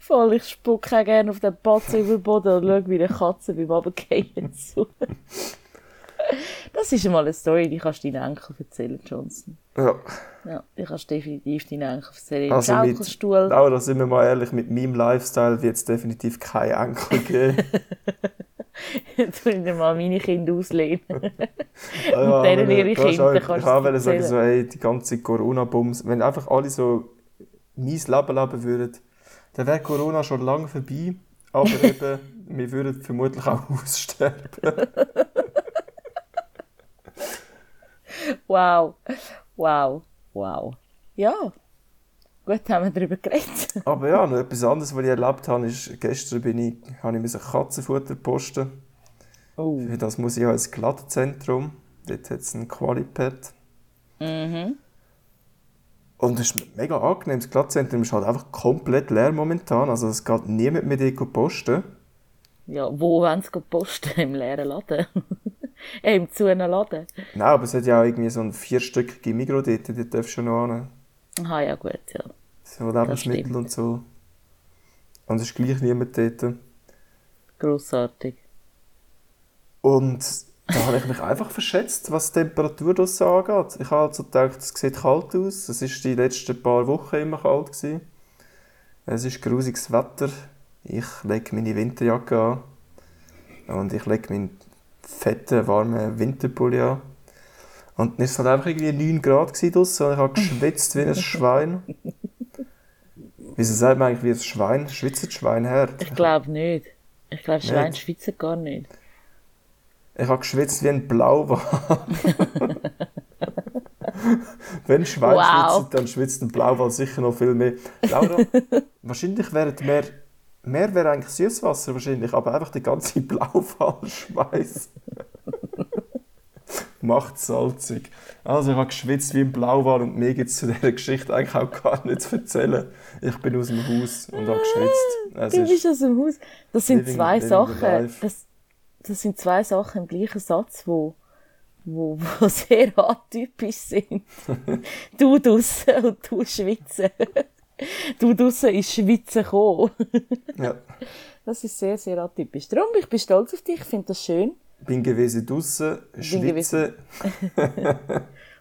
Speaker 1: Voll, ich spucke auch gerne auf den Batzen über den Boden und schaue, wie eine Katze beim Runtergehen zu. [laughs] Das ist einmal eine Story, die kannst du deinen Enkel erzählen, Johnson.
Speaker 2: Ja,
Speaker 1: Ja, die kannst du definitiv deinen Enkel erzählen. Im
Speaker 2: also mit, aber da sind wir mal ehrlich, mit meinem Lifestyle wird es definitiv kein Enkel geben. [laughs]
Speaker 1: tu ich dir mal meine Kinder auslehnen. [laughs] [laughs]
Speaker 2: Ja,
Speaker 1: denen
Speaker 2: aber,
Speaker 1: ihre Kinder
Speaker 2: auch-
Speaker 1: kannst
Speaker 2: Ich wollte sagen, so, ey, die ganze Corona-Bums, wenn einfach alle so mein Leben leben würden, dann wäre Corona schon lange vorbei. Aber eben, wir würden vermutlich auch aussterben.
Speaker 1: Wow. Wow. Wow. Ja. Gut, haben wir darüber geredet. [laughs]
Speaker 2: Aber ja, noch etwas anderes, was ich erlebt habe, ist, gestern bin ich, habe ich müssen Katzenfutter posten.
Speaker 1: Oh.
Speaker 2: Für das muss ich ins Glattzentrum. Dort hat es ein Qualipad.
Speaker 1: Mhm.
Speaker 2: Und es ist mega angenehm. Das Glattzentrum ist halt einfach komplett leer momentan. Also es geht niemand mehr dort posten.
Speaker 1: Ja, wo wollen sie posten? [laughs] Im leeren Laden? [laughs] im zu einem Laden?
Speaker 2: Nein, aber es hat ja auch irgendwie so ein vierstöckige Migros dort. Dort darfst du schon noch hin.
Speaker 1: Aha, ja gut, ja.
Speaker 2: So Lebensmittel und so. Und es ist gleich niemand dort.
Speaker 1: Grossartig.
Speaker 2: Und da habe ich mich einfach verschätzt, was die Temperatur draussen angeht. Ich habe also gedacht, es sieht kalt aus. Es war die letzten paar Wochen immer kalt. Gewesen. Es ist grusiges Wetter. Ich lege meine Winterjacke an. Und ich lege meinen fetten, warmen Winterpulli an. Und dann war es halt einfach irgendwie 9 Grad draussen und ich habe geschwitzt wie ein [laughs] Schwein. Wieso sagt man eigentlich wie ein Schwein? Schwitzt das Schwein her?
Speaker 1: Ich glaube nicht. Ich glaube, Schwein schwitzen gar nicht.
Speaker 2: Ich habe geschwitzt wie ein Blauwal. [laughs] Wenn Schwein
Speaker 1: Wow.
Speaker 2: schwitzen, dann schwitzt ein Blauwal sicher noch viel mehr. Laura, [laughs] wahrscheinlich wäre mehr, mehr wäre eigentlich Süßwasser wahrscheinlich, aber einfach der ganze [laughs] Blauwalschweiß [laughs] macht salzig. Also ich habe geschwitzt wie ein Blauwal und mir gibt es zu dieser Geschichte eigentlich auch gar nichts zu erzählen. Ich bin aus dem Haus und habe geschwitzt. Es
Speaker 1: Du
Speaker 2: ist-
Speaker 1: bist aus dem Haus. Das sind
Speaker 2: Living-
Speaker 1: zwei
Speaker 2: living
Speaker 1: Sachen. Das, das sind zwei Sachen im gleichen Satz, wo, wo, wo sehr atypisch sind. [laughs] du draussen und du schwitzen. Du draussen ist Schwitzen gekommen.
Speaker 2: ja,
Speaker 1: Das ist sehr, sehr atypisch. Darum, ich bin stolz auf dich, ich finde das schön.
Speaker 2: bin gewesen draußen, schwitzen.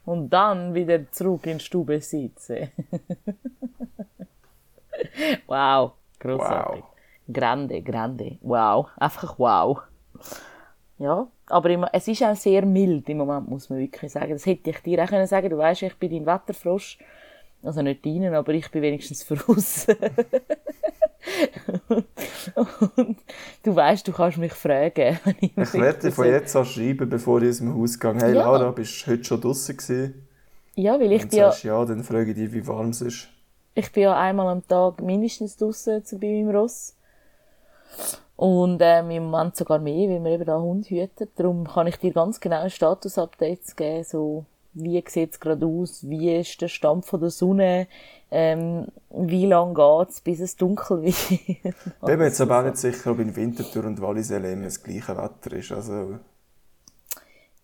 Speaker 1: Und dann wieder zurück in die Stube sitzen. wow, großartig.
Speaker 2: Wow.
Speaker 1: Grande, grande. Wow, einfach wow. Ja, aber im, es ist auch sehr mild im Moment, muss man wirklich sagen. Das hätte ich dir auch können sagen. Du weißt, ich bin dein Wetterfrosch. Also nicht deinen, aber ich bin wenigstens voraus. Und du weißt, du kannst mich fragen. wenn
Speaker 2: Ich
Speaker 1: mir
Speaker 2: werde dir von jetzt an schreiben, bevor ich aus dem Haus gehe. Hey
Speaker 1: Ja.
Speaker 2: Laura, bist du heute schon draußen gewesen?
Speaker 1: Ja, weil ich bin ja,
Speaker 2: sagst ja, dann frage ich dich, wie warm es ist.
Speaker 1: ich bin ja einmal am Tag mindestens draußen bei meinem Ross. Und ähm, im Moment sogar mehr, weil wir eben da Hund hüten. Darum kann ich dir ganz genau Status-Updates geben, so wie sieht es gerade aus, wie ist der Stand von der Sonne, ähm, wie lange geht es, bis es dunkel wird. [laughs]
Speaker 2: Bin mir jetzt aber auch nicht sicher, ob in Winterthur und Walliselle immer das gleiche Wetter ist. Also,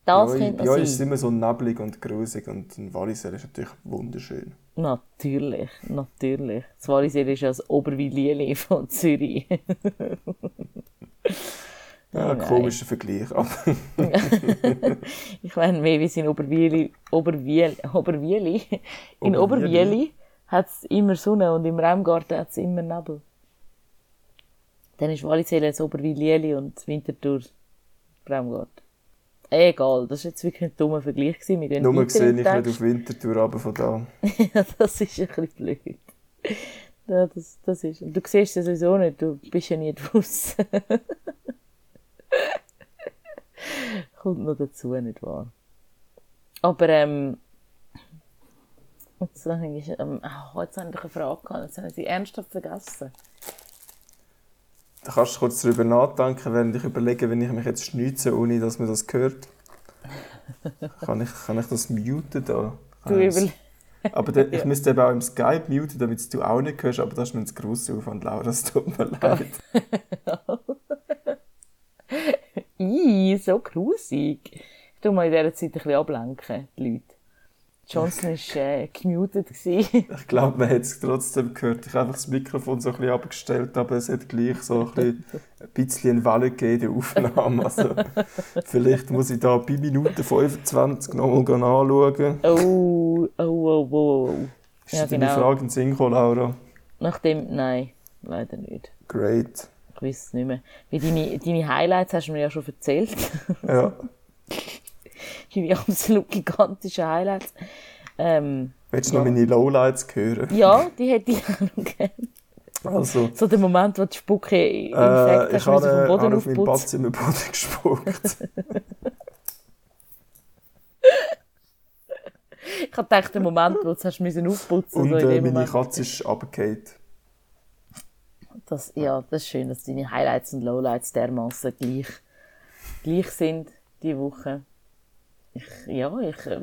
Speaker 1: Das
Speaker 2: bei euch,
Speaker 1: könnte
Speaker 2: euch ist es immer so neblig und grusig und in Walliselle ist natürlich wunderschön.
Speaker 1: Natürlich, natürlich. Das Wallisee ist ja das Oberwilieli von Zürich. [laughs]
Speaker 2: Ja,
Speaker 1: nein.
Speaker 2: komischer Vergleich. Aber [laughs]
Speaker 1: Ich meine, mehr wie in Oberwieli, Oberwieli, Oberwieli. In
Speaker 2: Oberwieli.
Speaker 1: Oberwieli hat es immer Sonne und im Raumgarten hat es immer Nebel. Dann ist Walliselle das Oberwilieli und Winterthur Raumgarten. Egal, das war jetzt wirklich ein dummer Vergleich. Gehen
Speaker 2: nur sehe
Speaker 1: im
Speaker 2: ich nicht auf Winterthur, aber von da.
Speaker 1: Ja, [laughs] das ist ein bisschen blöd. Ja, das, das ist. Und du siehst es sowieso nicht, du bist ja nie draussen. [laughs] [laughs] Kommt noch dazu, nicht wahr? Aber, ähm, jetzt habe ich, ähm, oh, jetzt habe ich eine Frage gehabt, jetzt habe ich sie ernsthaft vergessen.
Speaker 2: Da kannst du kurz darüber nachdenken, während ich überlege, wenn ich mich jetzt schneuze, ohne dass man das hört. kann, ich, kann ich das muten da?
Speaker 1: Du überle
Speaker 2: aber der, [laughs] ich müsste eben auch im Skype muten, damit du auch nicht hörst, aber das ist mir ein grosser Aufwand, Laura, das tut mir leid. [laughs]
Speaker 1: Ih, so grusig. Ich tu mal in dieser Zeit ein bisschen ablenken, die Leute. Johnson war äh, gemutet. gewesen.
Speaker 2: Ich glaube, man hat es trotzdem gehört. Ich habe einfach das Mikrofon so ein bisschen abgestellt, aber es hat gleich so ein bisschen, ein bisschen eine Welle gegeben der Aufnahme. Also, vielleicht muss ich da bei Minute 25 nochmal anschauen.
Speaker 1: Oh, oh, oh, oh.
Speaker 2: Ist ja, deine
Speaker 1: genau.
Speaker 2: Frage in den Sinn gekommen, Laura?
Speaker 1: Nachdem, nein, leider nicht.
Speaker 2: Great.
Speaker 1: Ich weiß es nicht mehr. Wie deine, deine Highlights hast du mir ja schon erzählt. [laughs]
Speaker 2: Ja.
Speaker 1: deine absolut gigantischen Highlights. Ähm,
Speaker 2: Willst du noch meine Lowlights hören?
Speaker 1: ja, die hätte ich auch noch gerne.
Speaker 2: Also,
Speaker 1: So der Moment, wo die Spucke
Speaker 2: äh,
Speaker 1: infekt
Speaker 2: ich
Speaker 1: hast, müssen
Speaker 2: habe,
Speaker 1: vom Boden
Speaker 2: habe auf meinem
Speaker 1: aufputzen.
Speaker 2: Badzimmerboden gespuckt. [laughs]
Speaker 1: Ich habe gedacht, der Moment, wo du hast aufputzen
Speaker 2: Und
Speaker 1: so in
Speaker 2: äh, meine
Speaker 1: Moment.
Speaker 2: Katze ist runtergefallen.
Speaker 1: Das, ja, das ist schön, dass deine Highlights und Lowlights dermaßen gleich, gleich sind diese Woche. Ich, ja, ich, äh,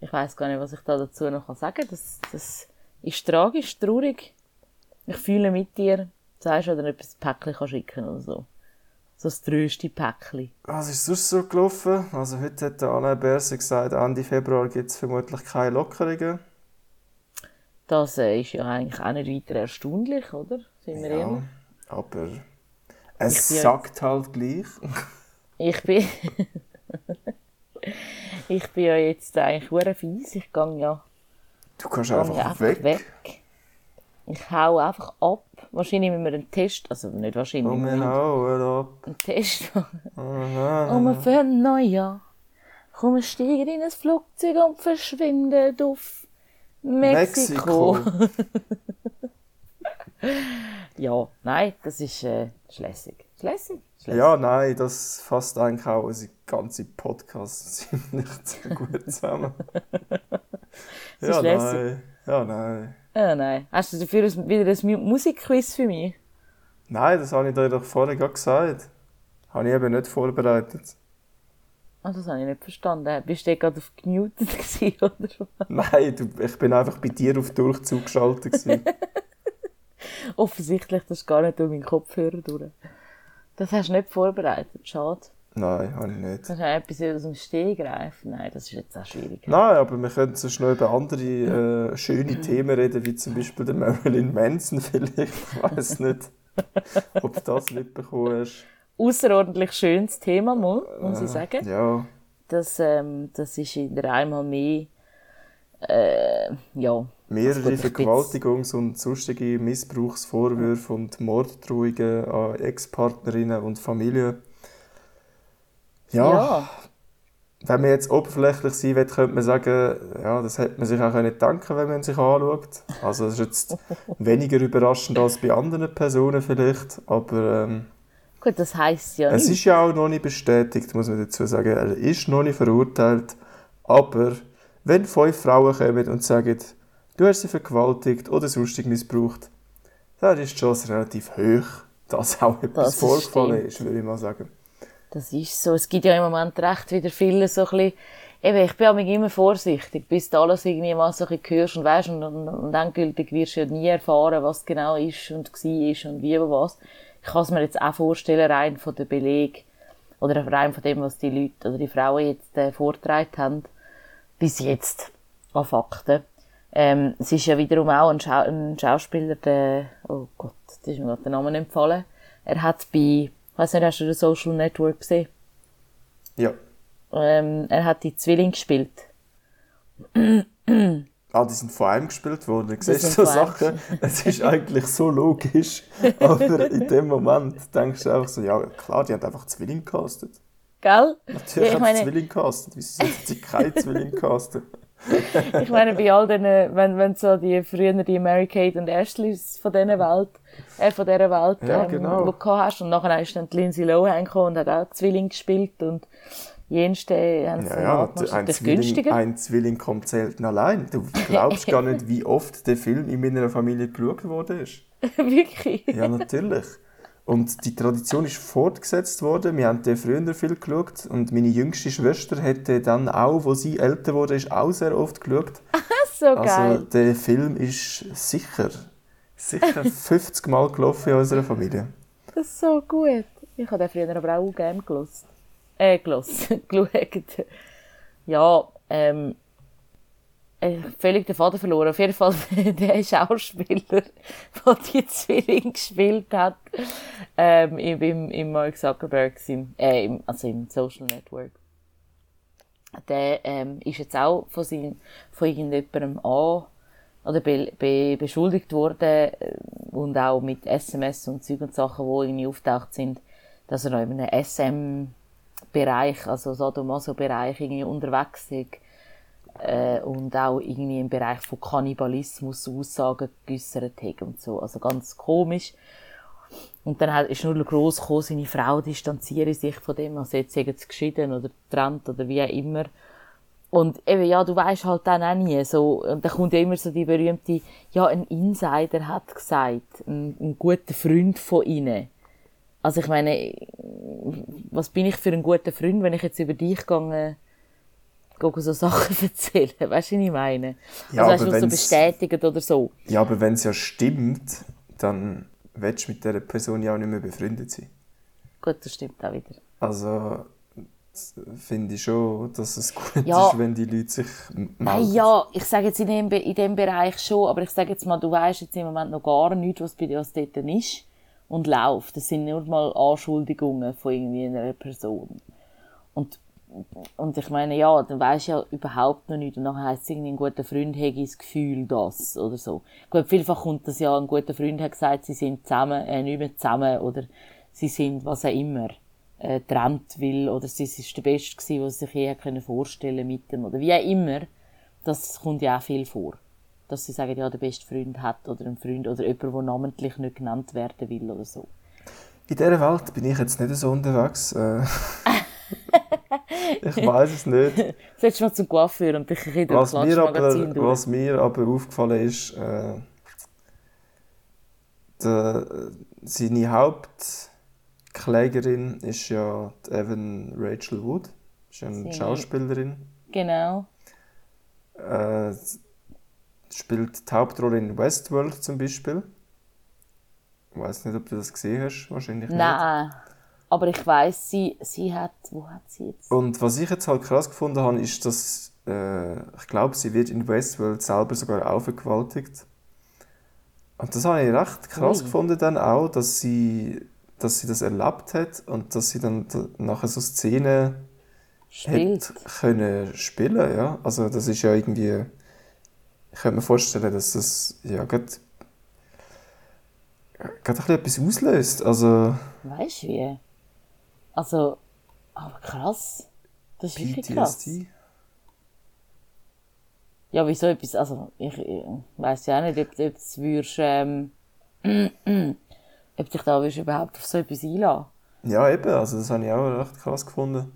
Speaker 1: ich weiß gar nicht, was ich da dazu noch sagen kann. Das, das ist tragisch, traurig. Ich fühle mit dir. Sagst du, oder etwas Päckchen kann schicken oder so. So das tröste Päckchen.
Speaker 2: Was ist sonst so gelaufen? Also heute hat der Alain Berset gesagt, Ende Februar gibt es vermutlich keine Lockerungen.
Speaker 1: Das äh, ist ja eigentlich auch nicht weiter erstaunlich, oder? Sind wir
Speaker 2: Ja, aber es sagt halt gleich.
Speaker 1: Ich bin. ich bin ja jetzt eigentlich hure fies. Ich gehe ja
Speaker 2: Du kannst
Speaker 1: gehe
Speaker 2: einfach, weg.
Speaker 1: Ich hau einfach ab. Wahrscheinlich müssen wir einen Test, also nicht wahrscheinlich,
Speaker 2: Und
Speaker 1: wir
Speaker 2: hauen ab.
Speaker 1: einen Test machen. Und wir fahren Neujahr. Komm, wir steigen in ein Flugzeug und verschwinden auf Mexiko.
Speaker 2: Mexiko. [laughs] [laughs]
Speaker 1: Ja, nein, das ist, äh, ist lässig. Ist lässig. Ist lässig.
Speaker 2: Ja, nein, das fasst eigentlich auch unsere ganze Podcast ziemlich [laughs] so gut zusammen. [laughs] Ja, nein. Ja, nein.
Speaker 1: Ah, nein. Hast du dafür wieder ein Mu- Musikquiz für mich?
Speaker 2: Nein, das habe ich dir doch vorher gerade gesagt. Habe ich eben nicht vorbereitet.
Speaker 1: Ah, das habe ich nicht verstanden. Bist du gerade auf gemutet gewesen, oder was?
Speaker 2: Nein, du, ich bin einfach bei dir auf Durchzug geschaltet. [laughs]
Speaker 1: Offensichtlich, das ist gar nicht durch meinen Kopfhörer durch. Das hast du nicht vorbereitet, schade.
Speaker 2: Nein, habe ich nicht.
Speaker 1: Das ist etwas aus dem Stegreif. Nein, das ist jetzt auch schwierig.
Speaker 2: Nein, aber wir können sonst noch über andere äh, schöne [laughs] Themen reden, wie zum Beispiel den Marilyn Manson [laughs] vielleicht. Ich weiß nicht, ob du das mitbekommen hast.
Speaker 1: Außerordentlich schönes Thema, muss ich sagen.
Speaker 2: Ja,
Speaker 1: Das, ähm, das ist in der einmal mehr, äh, ja,
Speaker 2: mehrere
Speaker 1: bin
Speaker 2: Vergewaltigungs- und sonstige Missbrauchsvorwürfe und Morddrohungen an Ex-Partnerinnen und Familie. Ja,
Speaker 1: ja,
Speaker 2: wenn man jetzt oberflächlich sein will, könnte man sagen, ja, das hätte man sich auch nicht denken wenn man sich anschaut. Also das ist jetzt [laughs] weniger überraschend als bei anderen Personen vielleicht, aber ähm,
Speaker 1: gut, das heisst ja
Speaker 2: es
Speaker 1: nicht.
Speaker 2: ist ja auch noch nicht bestätigt, muss man dazu sagen. Er ist noch nicht verurteilt, aber wenn fünf Frauen kommen und sagen, du hast sie vergewaltigt oder sonstig missbraucht, dann ist die Chance relativ hoch, dass auch etwas
Speaker 1: Das
Speaker 2: vorgefallen ist, würde ich mal sagen.
Speaker 1: Das ist so. Es gibt ja im Moment recht wieder viele so ein bisschen, eben, ich bin auch immer vorsichtig, bis du alles irgendwie mal so ein bisschen hörst und weißt und, und, und endgültig wirst du ja nie erfahren, was genau ist und war ist und wie und was. Ich kann es mir jetzt auch vorstellen, rein von der Beleg oder rein von dem, was die Leute oder die Frauen jetzt äh, vorgetragen haben, bis jetzt an Fakten. Ähm, es ist ja wiederum auch ein, Schau ein Schauspieler, der, oh Gott, jetzt ist mir gerade der Name empfallen. Er hat bei, ich weiss nicht, hast du den Social Network gesehen?
Speaker 2: Ja.
Speaker 1: Ähm, er hat die Zwilling gespielt. [clears throat]
Speaker 2: Ah, die sind von einem gespielt worden. Du siehst so Sachen, [laughs] es ist eigentlich so logisch, [laughs] aber in dem Moment denkst du einfach so, ja klar, die haben einfach Zwilling castet.
Speaker 1: Gell?
Speaker 2: Natürlich
Speaker 1: Ja,
Speaker 2: haben sie
Speaker 1: meine-
Speaker 2: Zwilling castet. Wieso sollten sie keine [laughs] Zwilling casten? [laughs]
Speaker 1: Ich meine, bei all den, wenn, wenn so die früher die Mary Kate und Ashleys von dieser Welt, äh, von dieser Welt,
Speaker 2: Ja,
Speaker 1: ähm,
Speaker 2: genau.
Speaker 1: wo du hast, und nachher ist dann die Lindsay Lohan gekommen und hat auch Zwilling gespielt und jenste haben sie
Speaker 2: Ja,
Speaker 1: ja, ist
Speaker 2: ein Zwilling, ein Zwilling kommt selten allein. Du glaubst gar [laughs] nicht, wie oft der Film in meiner Familie geschaut worden ist. [laughs]
Speaker 1: Wirklich.
Speaker 2: Ja, natürlich. Und die Tradition ist fortgesetzt worden. Wir haben den früher viel geschaut. Und meine jüngste Schwester hätte dann auch, wo sie älter wurde, ist auch sehr oft geschaut. [laughs]
Speaker 1: so
Speaker 2: Also
Speaker 1: geil.
Speaker 2: der Film ist sicher, sicher [laughs] 50 Mal gelaufen in unserer Familie.
Speaker 1: Das ist so gut. Ich habe den früher aber auch gerne gelost. Äh, gelost. [laughs] geschaut. Ja, ähm, völlig den Faden verloren. Auf jeden Fall [laughs] der Schauspieler, [laughs] der die Zwillinge gespielt hat, ähm, im, im, Mark Zuckerberg, im, äh, im, also im Social Network. Der ähm, ist jetzt auch von, seinem, von irgendjemandem an oder be, be, beschuldigt worden äh, und auch mit SMS und Zeug und Sachen, die irgendwie auftaucht sind, dass er noch in einem SM-Bereich, also Sadomaso-Bereich irgendwie unterwegs ist äh, und auch irgendwie im Bereich von Kannibalismus Aussagen geäussert hat und so. Also ganz komisch. Und dann ist nur gross gekommen, seine Frau distanziere sich von dem, also jetzt sagen sie geschieden oder getrennt oder wie auch immer. Und eben, ja, du weißt halt dann auch nie, so, und dann kommt ja immer so die berühmte, ja, ein Insider hat gesagt, ein, ein guter Freund von ihnen. Also ich meine, was bin ich für ein guter Freund, wenn ich jetzt über dich gehe, gehe so Sachen [laughs] erzählen, weißt du, was ich meine?
Speaker 2: Ja,
Speaker 1: also
Speaker 2: aber
Speaker 1: so bestätigt oder so.
Speaker 2: Ja, aber wenn es ja stimmt, dann willst du mit dieser Person ja auch nicht mehr befreundet sein.
Speaker 1: Gut, das stimmt auch wieder.
Speaker 2: Also finde ich schon, dass es gut
Speaker 1: Ja.
Speaker 2: ist, wenn die Leute sich melden.
Speaker 1: ja, ich sage jetzt in dem, in dem Bereich schon, aber ich sage jetzt mal, du weißt jetzt im Moment noch gar nicht, was bei dir was dort ist und läuft. Das sind nur mal Anschuldigungen von irgendwie einer Person. Und, und ich meine, ja, dann weisst du ja überhaupt noch nicht. Und dann heisst es irgendwie, ein guter Freund hätte das Gefühl, das oder so. Gut, vielfach kommt das ja, ein guter Freund hat gesagt, sie sind zusammen, äh, nicht mehr zusammen oder sie sind was auch immer äh, getrennt will oder sie ist der Beste gewesen, was sie sich je können vorstellen mit dem oder wie auch immer. Das kommt ja auch viel vor. Dass sie sagen, ja, der beste Freund hat oder ein Freund oder jemand, der namentlich nicht genannt werden will oder so.
Speaker 2: In dieser Welt bin ich jetzt nicht so unterwegs. Äh, [laughs] ich weiß es nicht. [laughs]
Speaker 1: Solltest du mal zum Coiffeur und dich durch
Speaker 2: Was mir, aber, was mir aber aufgefallen ist, äh, der, seine Hauptklägerin ist ja die Evan Rachel Wood. Ist ja eine
Speaker 1: Seine-
Speaker 2: Schauspielerin.
Speaker 1: Genau.
Speaker 2: Äh, spielt die Hauptrolle in Westworld zum Beispiel. Ich weiß nicht, ob du das gesehen hast. Wahrscheinlich nicht.
Speaker 1: Aber ich weiss, sie, sie hat, wo hat sie jetzt?
Speaker 2: Und was ich jetzt halt krass gefunden habe, ist, dass äh, ich glaube, sie wird in Westworld selber sogar aufgewaltigt. Und das habe ich recht krass
Speaker 1: Ui.
Speaker 2: gefunden dann auch, dass sie, dass sie das erlebt hat und dass sie dann nachher so Szenen
Speaker 1: Spielt.
Speaker 2: können spielen, ja. Also das ist ja irgendwie, ich könnte mir vorstellen, dass das ja gerade gerade ein bisschen etwas auslöst. Also
Speaker 1: Weißt du wie? Also, aber krass. Das ist wirklich krass.
Speaker 2: PTSD.
Speaker 1: Ja, wieso etwas, also, ich, ich weiss ja auch nicht, ob, ob du würdest, ähm, [clears throat] ob dich da würdest überhaupt auf so etwas einlassen.
Speaker 2: Ja, eben, also das habe ich auch recht krass gefunden.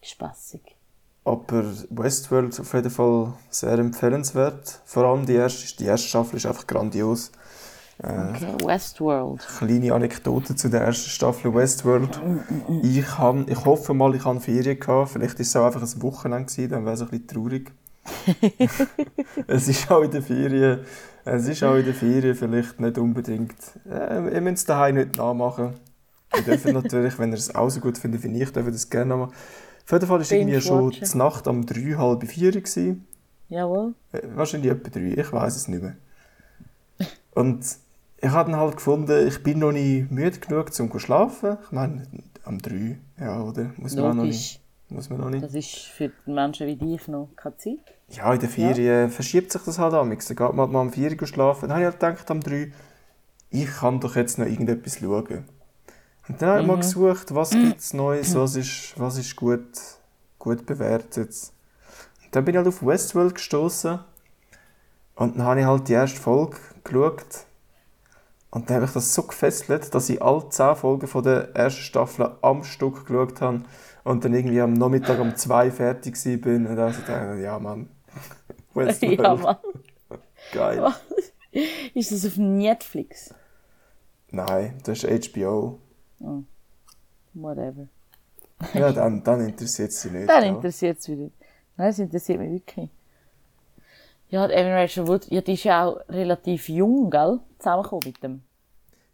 Speaker 1: Spassig.
Speaker 2: Aber Westworld auf jeden Fall sehr empfehlenswert. Vor allem die erste, die erste Staffel ist einfach grandios. Äh,
Speaker 1: Okay, Westworld. [laughs]
Speaker 2: kleine Anekdote zu der ersten Staffel Westworld. Ich, han, ich hoffe mal, ich hatte Ferien. Gehabt. Vielleicht war es auch einfach ein Wochenende, gewesen, dann wäre es ein bisschen traurig. [laughs] es ist auch in der Ferien. Es ist auch in der Ferien vielleicht nicht unbedingt. Äh, ihr müsst es daheim nicht nachmachen. Ihr dürft natürlich, wenn ihr es auch so gut findet wie ich, dürft das gerne machen. Auf jeden Fall war irgendwie schon die Nacht um drei, halb vier. Gewesen.
Speaker 1: Jawohl.
Speaker 2: Äh, Wahrscheinlich etwa drei, ich weiß es nicht mehr. Und ich habe dann halt gefunden, ich bin noch nicht müde genug, um zu schlafen. Ich meine, am drei, ja, oder? Muss man auch noch nicht.
Speaker 1: Logisch.
Speaker 2: Muss man noch nicht.
Speaker 1: Das ist für Menschen wie dich noch keine Zeit.
Speaker 2: Ja, in der Ferien verschiebt sich das halt amix. Dann geht man mal um vier Uhr schlafen. Dann habe ich halt gedacht, am drei, ich kann doch jetzt noch irgendetwas schauen. Und dann habe ich mal gesucht, was gibt es [clears throat] Neues, was ist, was ist gut, gut bewertet. Und dann bin ich halt auf Westworld gestoßen und dann habe ich halt die erste Folge geschaut. Und dann habe ich das so gefesselt, dass ich alle zehn Folgen von der ersten Staffel am Stück geschaut habe und dann irgendwie am Nachmittag um zwei fertig war. Und dann habe ich gedacht, ja Mann, [laughs] Westworld, [laughs]
Speaker 1: Ja, Mann. [laughs]
Speaker 2: geil.
Speaker 1: Ist das auf Netflix?
Speaker 2: Nein, das ist HBO.
Speaker 1: Oh. Whatever.
Speaker 2: Ja, dann, dann interessiert sie nicht.
Speaker 1: Dann interessiert es wieder. Nein, es interessiert mich wirklich. Ja, Evan Rachel Wood, ja, die ist ja auch relativ jung, gell? Zusammengekommen mit dem.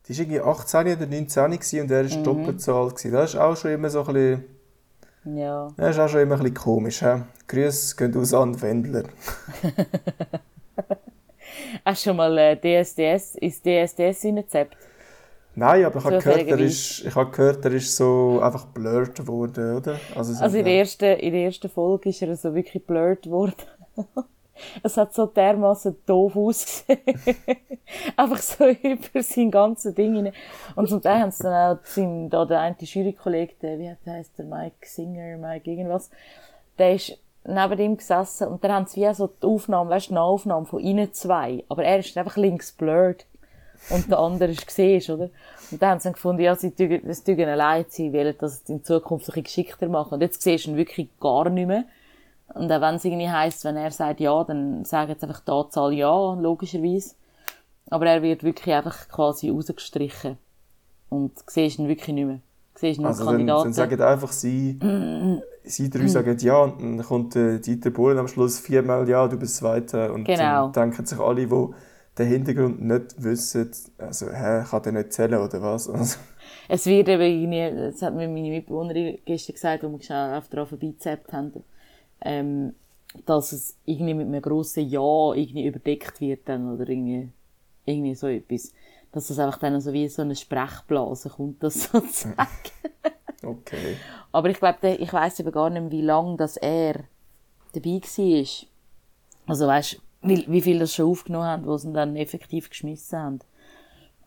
Speaker 2: Die war irgendwie 18 oder 19 gewesen und er
Speaker 1: Mhm.
Speaker 2: war doppelt so alt. Gewesen. Das ist auch schon immer so ein bisschen,
Speaker 1: Ja.
Speaker 2: das ist auch schon immer ein bisschen komisch. He? Grüße gehen aus an Wendler. [laughs]
Speaker 1: Hast du schon mal äh, DSDS, ist DSDS reingezappt?
Speaker 2: Nein, aber ich habe gehört, er ist, ich habe gehört, er ist so einfach blurred worden, oder? Also, so,
Speaker 1: Also in der,
Speaker 2: ja.
Speaker 1: ersten, in der ersten Folge ist er so wirklich blurred worden. [laughs] es hat so dermaßen doof ausgesehen. [laughs] Einfach so [laughs] über sein ganzes Ding hinein. Und zum Teil haben sie dann auch sein, da der eine Jurykollege, der, wie heißt der, Mike Singer, Mike irgendwas, der ist neben ihm gesessen und dann haben sie wie so die Aufnahme, weißt du, die Nahaufnahme von ihnen zwei. Aber er ist einfach links blurred. Und der andere ist gesehen, oder? Und dann haben sie dann gefunden, ja, sie tun, das tun leid, sie wollen das in Zukunft ein bisschen geschickter machen. Und jetzt siehst du ihn wirklich gar nicht mehr. Und auch wenn es irgendwie heisst, wenn er sagt ja, dann sagen jetzt einfach die Anzahl ja, logischerweise. Aber er wird wirklich einfach quasi rausgestrichen. Und siehst ihn wirklich nicht mehr. Siehst nur
Speaker 2: Also
Speaker 1: die
Speaker 2: dann,
Speaker 1: Kandidaten.
Speaker 2: dann sagen einfach sie, sie drei sagen ja und dann kommt äh, Dieter Bohlen am Schluss viermal ja, du bist Zweiter und
Speaker 1: Genau.
Speaker 2: dann denken sich alle, die den Hintergrund nicht wissen, also hä, kann der nicht zählen oder was? [laughs] Also,
Speaker 1: Es wird eben irgendwie, das hat mir meine Mitbewohnerin gestern gesagt, wo wir auf daran vorbeigezappt haben, ähm, dass es irgendwie mit einem grossen Ja irgendwie überdeckt wird dann, oder irgendwie, irgendwie so etwas. Dass das einfach dann so wie so eine Sprechblase kommt, das sozusagen.
Speaker 2: okay.
Speaker 1: Aber ich glaube, ich weiß eben gar nicht wie lange das er dabei war. Also weißt wie, wie viel das schon aufgenommen haben, wo sie ihn dann effektiv geschmissen haben.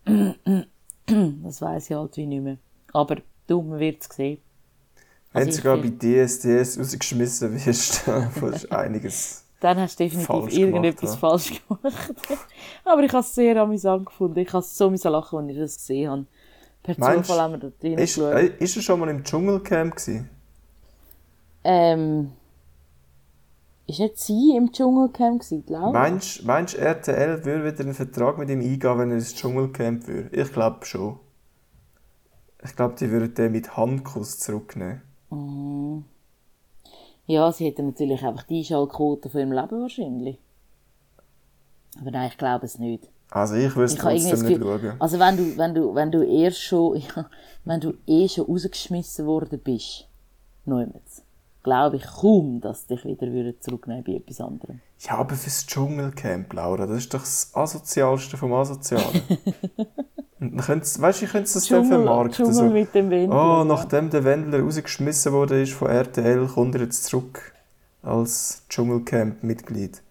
Speaker 1: [clears throat] das weiß ich halt wie nicht mehr. Aber du, man wird es sehen.
Speaker 2: Wenn
Speaker 1: Also
Speaker 2: du
Speaker 1: ich
Speaker 2: sogar bei DSDS rausgeschmissen wirst, [laughs] dann ist einiges.
Speaker 1: Dann hast du definitiv
Speaker 2: Falsch
Speaker 1: irgendetwas
Speaker 2: gemacht,
Speaker 1: falsch gemacht. [laughs] Aber ich habe es sehr amüsant gefunden. Ich habe so müssen lachen, als ich das gesehen habe. Per
Speaker 2: Meinst
Speaker 1: Zufall haben wir da drin
Speaker 2: Ist,
Speaker 1: geschaut.
Speaker 2: äh, ist er schon mal im Dschungelcamp gewesen?
Speaker 1: Ähm, ist nicht sie im Dschungelcamp gewesen, glaube
Speaker 2: meinst du, RTL würde wieder einen Vertrag mit ihm eingehen, wenn er ins Dschungelcamp würde? Ich glaube schon. Ich glaube, die würden den mit Handkuss zurücknehmen.
Speaker 1: Ja, sie hätten natürlich einfach die Einschaltquote von ihrem Leben wahrscheinlich. Aber nein, ich glaube es nicht.
Speaker 2: Also ich würde es trotzdem nicht schauen.
Speaker 1: also wenn du, wenn du, wenn du erst schon, [laughs] ja, wenn du eh schon rausgeschmissen worden bist, Neumets, glaube ich kaum, dass dich wieder zurücknehmen bei etwas anderem.
Speaker 2: Ja, aber fürs Dschungelcamp, Laura, das ist doch das Asozialste vom Asozialen. [laughs] Und dann könnt's, weißt du, ich könnte es dann vermarkten.
Speaker 1: Dschungel
Speaker 2: So,
Speaker 1: mit dem Wind.
Speaker 2: oh, nachdem der Wendler rausgeschmissen wurde ist von RTL, kommt er jetzt zurück als Dschungelcamp-Mitglied.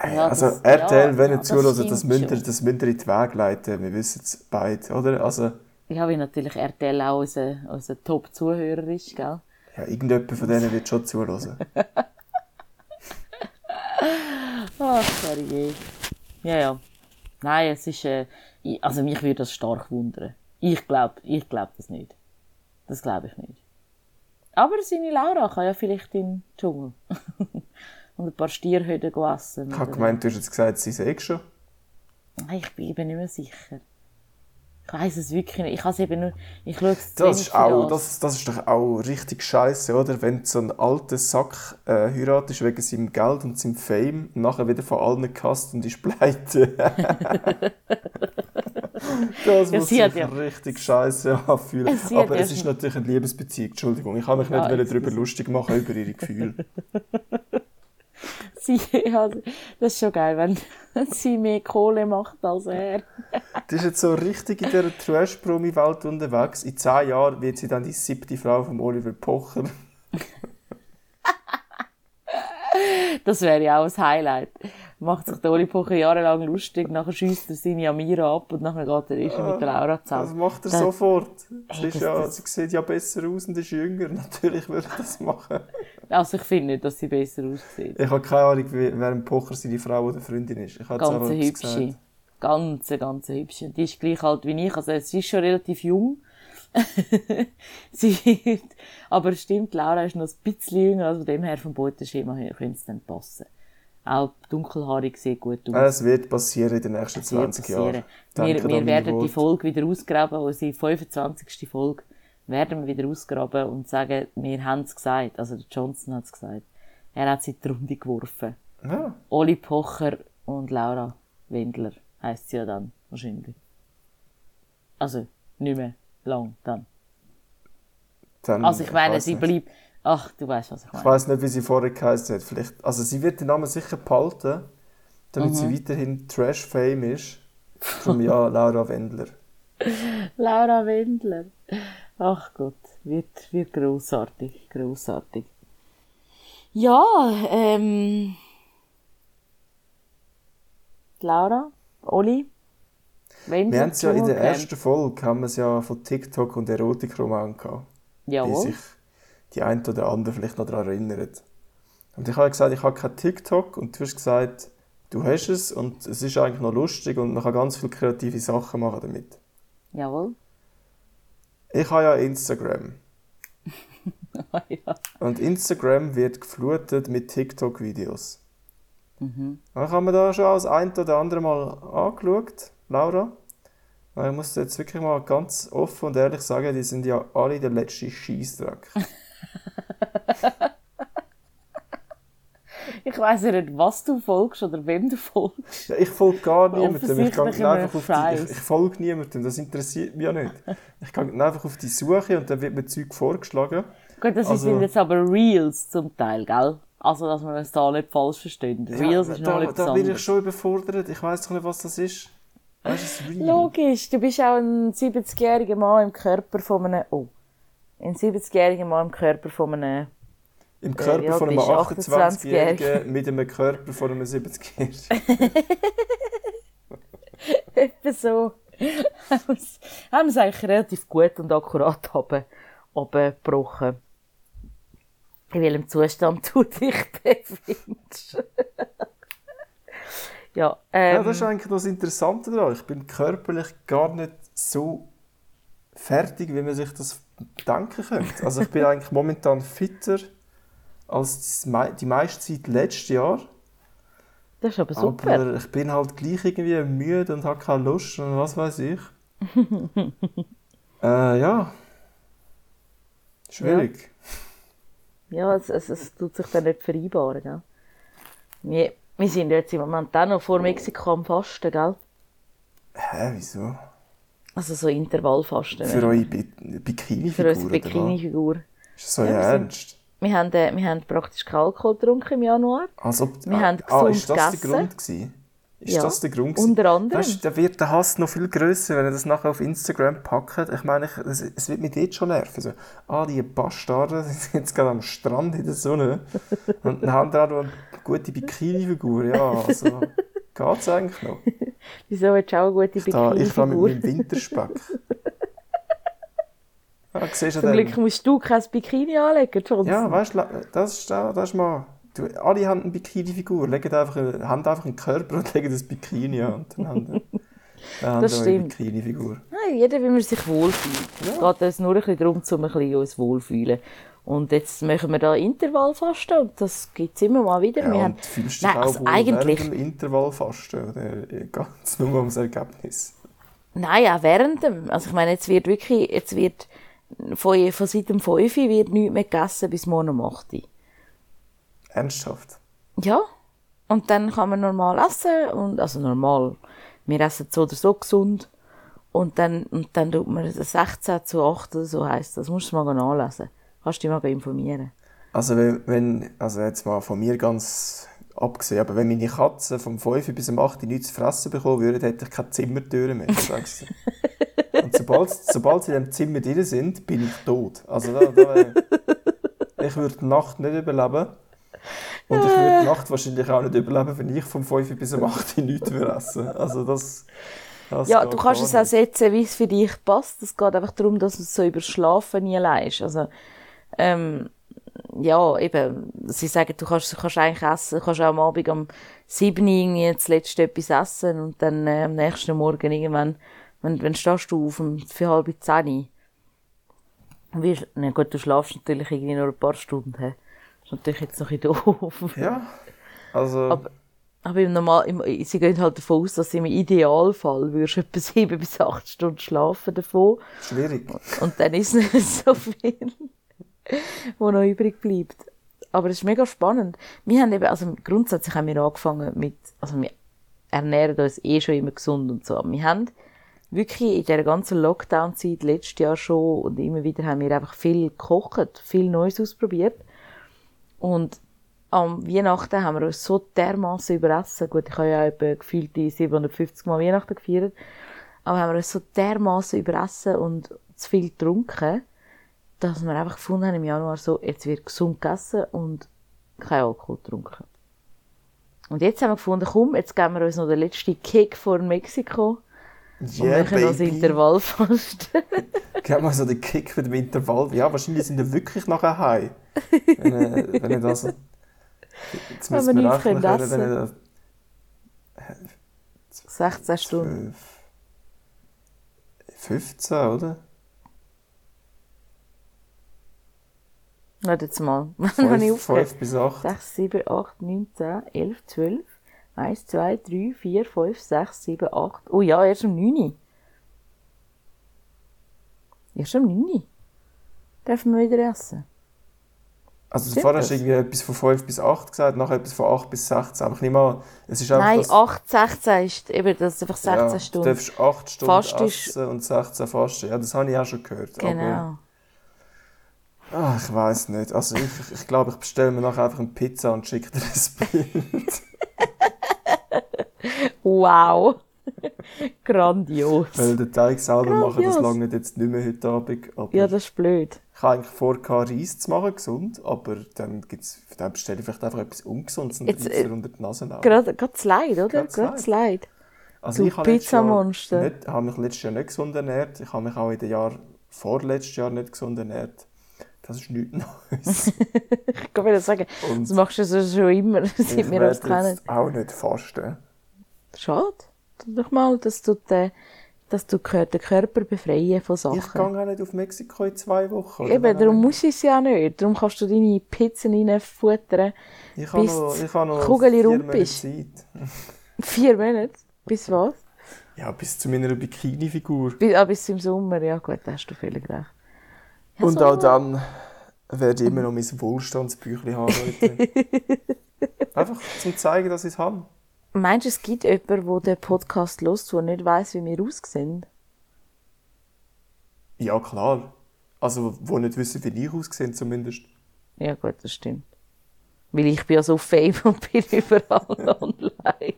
Speaker 2: Äh,
Speaker 1: Ja,
Speaker 2: also
Speaker 1: das-
Speaker 2: RTL,
Speaker 1: ja,
Speaker 2: wenn
Speaker 1: ja,
Speaker 2: ihr
Speaker 1: das
Speaker 2: zuhört, das müsst ihr,
Speaker 1: schon.
Speaker 2: das müsst ihr in die Wege leiten. Wir wissen es beide, oder? Also,
Speaker 1: Ich habe natürlich RTL auch unser, unser Top-Zuhörer ist, gell?
Speaker 2: Ja, irgendjemand von denen wird schon zuhören. [laughs]
Speaker 1: Ach, sorry. Ja, ja. Nein, es ist, äh, also mich würde das stark wundern. Ich glaube, ich glaube das nicht. Das glaube ich nicht. Aber seine Laura kann ja vielleicht in den Dschungel. [laughs] Und ein paar Stierhütten essen.
Speaker 2: Ich habe gemeint, du hast jetzt gesagt, sie sei schon.
Speaker 1: Nein, ich bin eben nicht mehr sicher. Ich weiß es wirklich nicht. Ich habe es eben nur, ich schaue es
Speaker 2: Das ist, auch, das, das ist doch auch richtig scheiße, oder? Wenn du so einen alten Sack äh, heiratest wegen seinem Geld und seinem Fame nachher wieder von allen gehasst und ist pleite. [laughs] das
Speaker 1: Ja,
Speaker 2: muss sich
Speaker 1: ja-
Speaker 2: richtig scheiße anfühlen.
Speaker 1: Hat
Speaker 2: Aber
Speaker 1: ja
Speaker 2: es ist natürlich eine Liebesbeziehung. Entschuldigung, ich habe mich nicht wollen
Speaker 1: excuse.
Speaker 2: darüber lustig machen über ihre Gefühle. [laughs]
Speaker 1: Sie, ja, das ist schon geil, wenn [laughs] sie mehr Kohle macht als er. [laughs]
Speaker 2: Die ist jetzt so richtig in dieser Trash-Promi-Welt unterwegs. In zehn Jahren wird sie dann die siebte Frau von Oliver Pocher. [laughs]
Speaker 1: Das wäre ja auch ein Highlight. Macht sich der Oli Pocher jahrelang lustig, nachher schiesst er seine Amira ab und nachher geht er ist mit der Laura
Speaker 2: Das
Speaker 1: zusammen.
Speaker 2: macht er
Speaker 1: Das-
Speaker 2: sofort. Sie,
Speaker 1: Ey,
Speaker 2: ist
Speaker 1: das-
Speaker 2: ja,
Speaker 1: das-
Speaker 2: sie sieht ja besser aus und ist jünger. [laughs] Natürlich würde er das machen.
Speaker 1: Also ich finde nicht, dass sie besser aussieht.
Speaker 2: Ich habe keine Ahnung, wer im Pocher seine Frau oder Freundin ist. Ich habe
Speaker 1: Ganz hübsche.
Speaker 2: gesagt.
Speaker 1: Ganz, ganz hübsche. Die ist gleich alt wie ich. Also sie ist schon relativ jung. [laughs] sie wird, aber stimmt, Laura ist noch ein bisschen jünger, also von dem her vom Beuteschema her könnte es dann passen. Auch dunkelhaarig sieht gut aus.
Speaker 2: Es wird passieren in den nächsten
Speaker 1: Es wird
Speaker 2: 20 Jahren.
Speaker 1: Wir, wir werden die. Folge wieder ausgraben, unsere 25. Folge werden wir wieder ausgraben und sagen, wir haben es gesagt. Also der Johnson hat es gesagt. Er hat sie in die Runde geworfen.
Speaker 2: Ja,
Speaker 1: Oli Pocher und Laura Wendler heisst sie ja dann wahrscheinlich. Also nicht mehr lang dann.
Speaker 2: dann,
Speaker 1: Also ich meine,
Speaker 2: weiss
Speaker 1: sie bleibt... Ach, du weißt, was ich
Speaker 2: Ich
Speaker 1: meine.
Speaker 2: weiß nicht, wie sie vorher geheißen hat. Vielleicht, also sie wird den Namen sicher behalten, damit
Speaker 1: Mhm.
Speaker 2: sie weiterhin Trash-Fame ist. Darum ja, Laura Wendler. [laughs]
Speaker 1: Laura Wendler. Ach Gott, wird, wird grossartig, grossartig. Ja, ähm... Laura, Oli, Wendler,
Speaker 2: Wir haben es ja in der ersten Folge haben wir es ja von TikTok und Erotikroman gehabt.
Speaker 1: Jawohl.
Speaker 2: sich die ein oder andere vielleicht noch daran erinnert. Und ich habe gesagt, ich habe kein TikTok und du hast gesagt, du hast es und es ist eigentlich noch lustig und man kann ganz viele kreative Sachen machen damit.
Speaker 1: Jawohl.
Speaker 2: Ich habe ja Instagram. [laughs]
Speaker 1: ja.
Speaker 2: Und Instagram wird geflutet mit TikTok-Videos.
Speaker 1: Mhm.
Speaker 2: Ich habe mir da schon das ein oder andere Mal angeschaut, Laura. Ich muss jetzt wirklich mal ganz offen und ehrlich sagen, die sind ja alle der letzte Scheissdreck. [laughs]
Speaker 1: Ich weiss ja nicht, was du folgst oder wem du folgst.
Speaker 2: Ja, ich folge gar niemandem. Ich, gehe
Speaker 1: Offensichtlich
Speaker 2: einfach auf die,
Speaker 1: einem
Speaker 2: ich, ich folge niemandem, das interessiert mich ja nicht. Ich gehe einfach auf die Suche und dann wird mir Zeug vorgeschlagen.
Speaker 1: Gut, das
Speaker 2: Also-
Speaker 1: sind jetzt aber Reels zum Teil, gell? Also, dass wir es da nicht falsch verstehen. Reels
Speaker 2: ja,
Speaker 1: ist noch
Speaker 2: da,
Speaker 1: etwas
Speaker 2: da bin ich schon überfordert. Ich weiß doch nicht, was das ist. Was ist das Real?
Speaker 1: Logisch, du bist auch ein 70-jähriger Mann im Körper von einem... Oh. Ein 70-jähriger Mann im Körper von einem...
Speaker 2: Im Körper
Speaker 1: ja,
Speaker 2: von einem
Speaker 1: bist
Speaker 2: 28-Jährigen mit einem Körper von einem 70-Jährigen. [laughs]
Speaker 1: Etwa so. haben wir es- haben wir es eigentlich relativ gut und akkurat haben, abgebrochen. In welchem Zustand du dich [laughs] befindest. ja, ähm,
Speaker 2: Ja, das ist eigentlich das Interessante daran. Ich bin körperlich gar nicht so fertig, wie man sich das denken könnte. Also ich bin [laughs] eigentlich momentan fitter als die meiste Zeit letztes Jahr.
Speaker 1: das ist aber super.
Speaker 2: Aber ich bin halt gleich irgendwie müde und habe keine Lust und was weiß ich. [laughs] äh, ja. Schwierig.
Speaker 1: Ja, es, es, es tut sich dann nicht vereinbaren, gell? Wir, wir sind jetzt im Moment auch noch vor Mexiko am Fasten, gell?
Speaker 2: Hä, wieso?
Speaker 1: Also so Intervallfasten.
Speaker 2: Für
Speaker 1: ne?
Speaker 2: eure Bi
Speaker 1: Für
Speaker 2: Bikini-Figur,
Speaker 1: unsere? Bikini-Figur.
Speaker 2: Ist das so
Speaker 1: Ja, wir sind-
Speaker 2: ernst?
Speaker 1: Wir haben, äh, wir haben praktisch keinen Alkohol getrunken im Januar.
Speaker 2: Als ob,
Speaker 1: Wir haben
Speaker 2: ah,
Speaker 1: gesund
Speaker 2: ist das der
Speaker 1: gegessen.
Speaker 2: Grund gewesen? Ist
Speaker 1: Ja,
Speaker 2: das der Grund gewesen?
Speaker 1: unter anderem.
Speaker 2: Weißt, da wird der Hass noch viel grösser, wenn er das nachher auf Instagram packt. Ich meine, ich, es, es wird mich dort schon nerven. So, ah, die Bastarden [laughs] sind jetzt gerade am Strand in der Sonne und dann haben die auch noch eine gute Bikini-Figur. Ja, also [laughs] geht's eigentlich noch?
Speaker 1: Wieso willst du auch eine gute
Speaker 2: Da, ich fahre mit
Speaker 1: Bikini-Figur?
Speaker 2: meinem Winterspeck. Ja, [laughs] du
Speaker 1: Zum. Glück musst du kein Bikini anlegen, Johnson.
Speaker 2: Ja, weißt du, das ist, das ist mal. Du, alle haben eine Bikini-Figur, legen einfach, haben einfach einen Körper und [laughs] legen das Bikini an. Und dann haben, dann haben
Speaker 1: Das
Speaker 2: sie eine
Speaker 1: stimmt.
Speaker 2: Bikini-Figur.
Speaker 1: Nein, jeder, wie man sich wohlfühlt. Es geht uns nur ein bisschen darum, um ein bisschen uns wohlfühlen. Und jetzt machen wir da Intervallfasten und das gibt es immer mal wieder.
Speaker 2: Ja,
Speaker 1: wir haben,
Speaker 2: du fühlst dich
Speaker 1: Nein,
Speaker 2: auch
Speaker 1: also
Speaker 2: wohl
Speaker 1: eigentlich,
Speaker 2: während dem Intervallfasten oder ganz nur ums Ergebnis.
Speaker 1: nein, auch während dem. Also ich meine, jetzt wird wirklich, jetzt wird von, von seit dem 5 Uhr wird nichts mehr gegessen bis morgen um 8 Uhr.
Speaker 2: Ernsthaft.
Speaker 1: Ja. Und dann kann man normal essen. Und, also normal. Wir essen so oder so gesund. Und dann, und dann tut man das 16 zu 8 oder so heisst das. Musst du mal nachlesen. Kannst dich mal informieren.
Speaker 2: Also wenn, wenn, also jetzt mal von mir ganz abgesehen, aber wenn meine Katzen vom 5 bis zum 8 nichts zu fressen bekommen würden, hätte ich keine Zimmertüre mehr. ich sag's dir. Und sobald, sobald sie in dem Zimmer drin sind, bin ich tot. Also da, da, äh, ich würde die Nacht nicht überleben. Und ich würde die Nacht wahrscheinlich auch nicht überleben, wenn ich vom 5 bis zum 8 nichts würde essen. Also das, das
Speaker 1: Ja, du kannst es auch setzen, wie es für dich passt. Es geht einfach darum, dass du es so über Schlafen nie leist. Also, ähm, ja, eben, sie sagen, du kannst, du kannst eigentlich essen, du kannst auch am Abend um 7 Uhr irgendwie das letzte etwas essen und dann äh, am nächsten Morgen irgendwann, wenn, wenn stehst du auf um für halb 10 Uhr. Wie, na gut, du schlafst natürlich irgendwie nur ein paar Stunden. Ist natürlich jetzt noch ein bisschen doof.
Speaker 2: Ja, Also,
Speaker 1: Aber, aber im Normal, im, sie gehen halt davon aus, dass im Idealfall würdest du etwa [laughs] sieben bis acht Stunden schlafen davon.
Speaker 2: schwierig.
Speaker 1: Und dann ist es nicht so viel, wo noch übrig bleibt. Aber es ist mega spannend. Wir haben eben, also grundsätzlich haben wir angefangen mit, also wir ernähren uns eh schon immer gesund und so. Aber wir haben wirklich in der ganzen Lockdown-Zeit letztes Jahr schon und immer wieder haben wir einfach viel gekocht, viel Neues ausprobiert. Und am Weihnachten haben wir uns so dermaßen überessen. Gut, ich habe ja etwa gefühlte 750 Mal Weihnachten gefeiert. Aber haben wir uns so dermaßen überessen und zu viel getrunken, dass wir einfach gefunden haben im Januar so, jetzt wird gesund gegessen und kein Alkohol getrunken. Und jetzt haben wir gefunden, komm, jetzt geben wir uns noch den letzten Kick vor Mexiko und
Speaker 2: Yeah,
Speaker 1: machen noch das
Speaker 2: baby.
Speaker 1: Intervallfasten. [laughs]
Speaker 2: Gib mal so den Kick mit dem Intervall. Ja, wahrscheinlich sind wir wirklich nachher heim. Wenn, äh, wenn ich das... Jetzt müssen
Speaker 1: wir
Speaker 2: rechnen
Speaker 1: können
Speaker 2: wenn ich das
Speaker 1: 16 Stunden.
Speaker 2: 12, 15, oder?
Speaker 1: Warte jetzt mal. Wann habe ich
Speaker 2: 5,
Speaker 1: aufgehört?
Speaker 2: 5 bis 8.
Speaker 1: 6, 7, 8, 9, 10, 11, 12. 1, 2, 3, 4, 5, 6, 7, 8. Oh ja, erst um 9. Erst um 9. Dürfen wir wieder essen.
Speaker 2: Also
Speaker 1: Stimmt
Speaker 2: vorher hast du
Speaker 1: das?
Speaker 2: irgendwie etwas von 5 bis 8 gesagt, nachher etwas von 8 bis 16. Aber ich nehme an, es ist einfach
Speaker 1: Nein,
Speaker 2: das...
Speaker 1: 8, 16 ist eben, das ist einfach 16
Speaker 2: ja,
Speaker 1: Stunden.
Speaker 2: Du darfst 8 Stunden
Speaker 1: Fast ist-
Speaker 2: essen und 16 fasten. Ja, das habe ich auch schon gehört. Aber,
Speaker 1: Genau.
Speaker 2: ah, ich weiß nicht. Also ich, ich glaube, ich bestelle mir nachher einfach eine Pizza und schicke dir das Bild. [laughs]
Speaker 1: Wow. [laughs] Grandios.
Speaker 2: Weil den Teig selber machen, das
Speaker 1: Grandios.
Speaker 2: lange jetzt nicht mehr heute Abend. Aber
Speaker 1: Ja, das ist blöd.
Speaker 2: Ich habe eigentlich vor, Reis zu machen, gesund. Aber dann, gibt's, dann bestelle ich vielleicht einfach etwas Ungesundes und
Speaker 1: Jetzt, äh,
Speaker 2: unter die Nase nach.
Speaker 1: Gerade, gerade das Leid, oder?
Speaker 2: Gerade
Speaker 1: Gerade das
Speaker 2: Leid. Also
Speaker 1: Du
Speaker 2: ich habe Jahr
Speaker 1: Pizzamonster.
Speaker 2: Nicht, habe mich letztes Jahr nicht gesund ernährt. Ich habe mich auch in den Jahren vorletztes Jahr nicht gesund ernährt. Das ist nichts Neues. [laughs]
Speaker 1: Ich kann wieder sagen,
Speaker 2: Und
Speaker 1: das machst du so schon immer, [laughs]
Speaker 2: ich
Speaker 1: seit wir uns kennen.
Speaker 2: jetzt auch nicht fasten.
Speaker 1: Schade. Tu doch mal, dass du, den, dass du den Körper befreien von
Speaker 2: Ich gehe
Speaker 1: Sachen.
Speaker 2: auch nicht auf Mexiko in zwei Wochen. oder?
Speaker 1: Eben, darum muss ich es ja nicht. Darum kannst du deine Pizzen reinfuttern.
Speaker 2: ich
Speaker 1: bis
Speaker 2: noch, ich habe noch
Speaker 1: Kugeli
Speaker 2: vier Monate. Zeit. [laughs]
Speaker 1: Vier Monate. Bis was?
Speaker 2: Ja, bis zu meiner Bikini-Figur.
Speaker 1: Bis, ah, bis im Sommer. Ja gut, da hast du völlig recht. Ja,
Speaker 2: Und
Speaker 1: so-
Speaker 2: auch dann werde ich immer noch mein Wohlstandsbüchlein haben, Leute. [laughs] Einfach zum zeigen, dass ich es habe.
Speaker 1: Meinst du, es gibt jemanden, der den Podcast hört, der nicht weiss, wie wir aussehen?
Speaker 2: Ja, klar. Also, wo nicht wissen, wie ich aussehe, zumindest.
Speaker 1: Ja gut, das stimmt. Weil ich bin ja so fame und bin [laughs] überall online.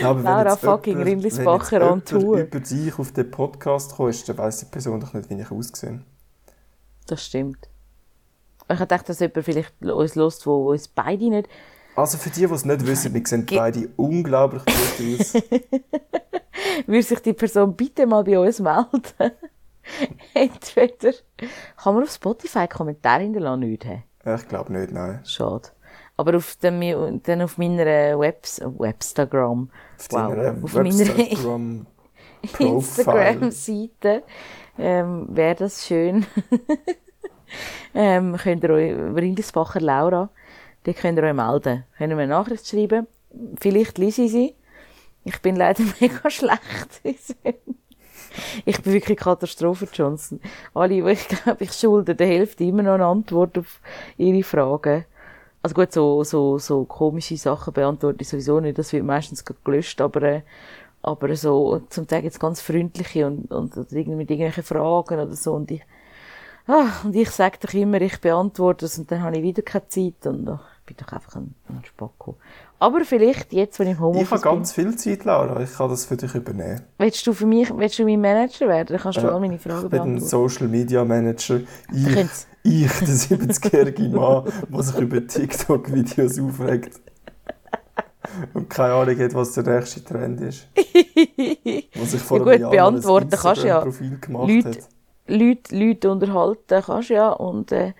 Speaker 2: Ja, aber wenn
Speaker 1: Laura fucking Rindlisbacher
Speaker 2: wenn
Speaker 1: on Tour.
Speaker 2: über dich auf den Podcast kommst, dann weiss die Person doch nicht, wie ich aussehe.
Speaker 1: Das stimmt. Ich gedacht, dass jemand vielleicht uns hört, wo uns beide nicht...
Speaker 2: Also für die, die es nicht wissen, wir sehen beide unglaublich gut aus. [laughs]
Speaker 1: Würde sich die Person bitte mal bei uns melden? [laughs] Entweder kann man auf Spotify Kommentare hinterlassen, nicht?
Speaker 2: ich glaube nicht, nein.
Speaker 1: Schade. Aber auf, dem, dann auf meiner Webs Webstagram,
Speaker 2: Auf
Speaker 1: wow, auf meiner
Speaker 2: Webstagram Profile. [laughs]
Speaker 1: Instagram-Seite ähm, wäre das schön. ähm, könnt ihr euch, Rindisbacher Laura, die könnt ihr euch melden. Könnt ihr mir eine Nachricht schreiben. Vielleicht lese ich sie. Ich bin leider [laughs] mega schlecht. in ich bin wirklich Katastrophe, Johnson. Alle, ich glaube, ich schulde der Hälfte immer noch eine Antwort auf ihre Fragen. Also gut, so, so, so komische Sachen beantworte ich sowieso nicht. Das wird meistens gelöscht, aber, äh, aber so, zum Teil jetzt ganz freundliche und, und, oder mit irgendwelchen Fragen oder so. Und ich, ah, und ich sage doch immer, ich beantworte es und dann habe ich wieder keine Zeit und ach, bin doch einfach ein, ein Spacko. Aber vielleicht jetzt, wenn ich im
Speaker 2: Ich
Speaker 1: Homeoffice
Speaker 2: habe ganz viel Zeit, Laura. Ich kann das für dich übernehmen.
Speaker 1: willst du für mich, willst du mein Manager werden? Dann kannst du all meine Fragen
Speaker 2: Ich bin ein
Speaker 1: beantworten.
Speaker 2: Social Media Manager. Ich,
Speaker 1: könnt's.
Speaker 2: ich der 70-jährige Mann, der sich über TikTok-Videos aufregt. Und keine Ahnung hat, was der nächste Trend ist. Was ich vor
Speaker 1: Ja gut,
Speaker 2: Jahr
Speaker 1: beantworten kannst du ja. Leute. Leute, Leute unterhalten kannst du ja und äh,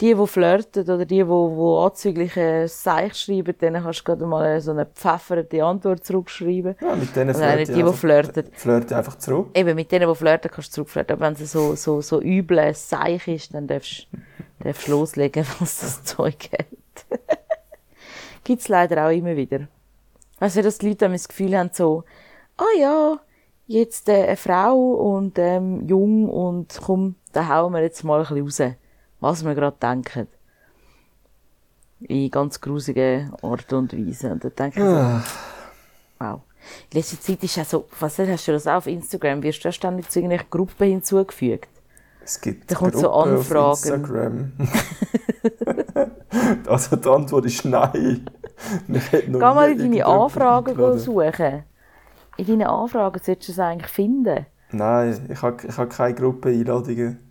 Speaker 1: die, die flirten oder die, die, die anzügliche Seich schreiben, denen kannst du gerade mal so eine pfefferte Antwort zurückschreiben.
Speaker 2: Ja, mit denen
Speaker 1: Also auch nicht
Speaker 2: flirte
Speaker 1: die, die
Speaker 2: einfach-
Speaker 1: flirten.
Speaker 2: flirte ich einfach zurück.
Speaker 1: Eben, mit denen, die flirten, kannst du zurückflirten. Aber wenn es so, so, so üble Seich ist, dann darfst du loslegen, was das [laughs] Zeug hat. [laughs] gibt es leider auch immer wieder. Also, dass die Leute das Gefühl haben, so, ah ja, jetzt äh, eine Frau und ähm, jung und komm, da hauen wir jetzt mal ein bisschen raus, was wir gerade denken. In ganz grusigen Art und Weise. Und dann denke ich so,
Speaker 2: Ah,
Speaker 1: wow. In letzter Zeit ist ja so, was hast du das auch auf Instagram, wirst du ja ständig zu irgendwelchen Gruppen hinzugefügt.
Speaker 2: Es gibt
Speaker 1: Da kommt so
Speaker 2: Gruppen auf
Speaker 1: Anfragen.
Speaker 2: Instagram. [laughs] also die Antwort ist nein.
Speaker 1: Geh mal in deine Anfragen suchen. In deinen Anfragen solltest du es eigentlich finden.
Speaker 2: Nein, ich habe ich hab keine Gruppeneinladungen.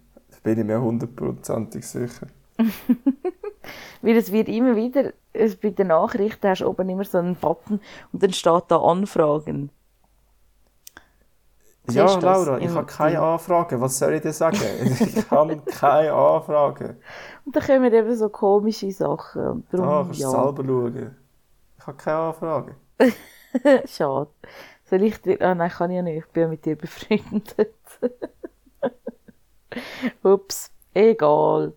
Speaker 2: Bin ich mir hundertprozentig sicher. [laughs]
Speaker 1: Weil es wird immer wieder, es, bei den Nachrichten hast du oben immer so einen Button und dann steht da Anfragen. Siehst
Speaker 2: Ja, Laura, ich habe keine Anfragen. Was soll ich dir sagen? [laughs] ich habe keine Anfragen.
Speaker 1: Und dann kommen eben so komische Sachen. Darum,
Speaker 2: kannst du
Speaker 1: ja,
Speaker 2: selber schauen. Ich habe keine Anfragen. [laughs]
Speaker 1: schade. Soll ich dir, ah nein, kann ich ja nicht, ich bin ja mit dir befreundet. [laughs] Ups, egal.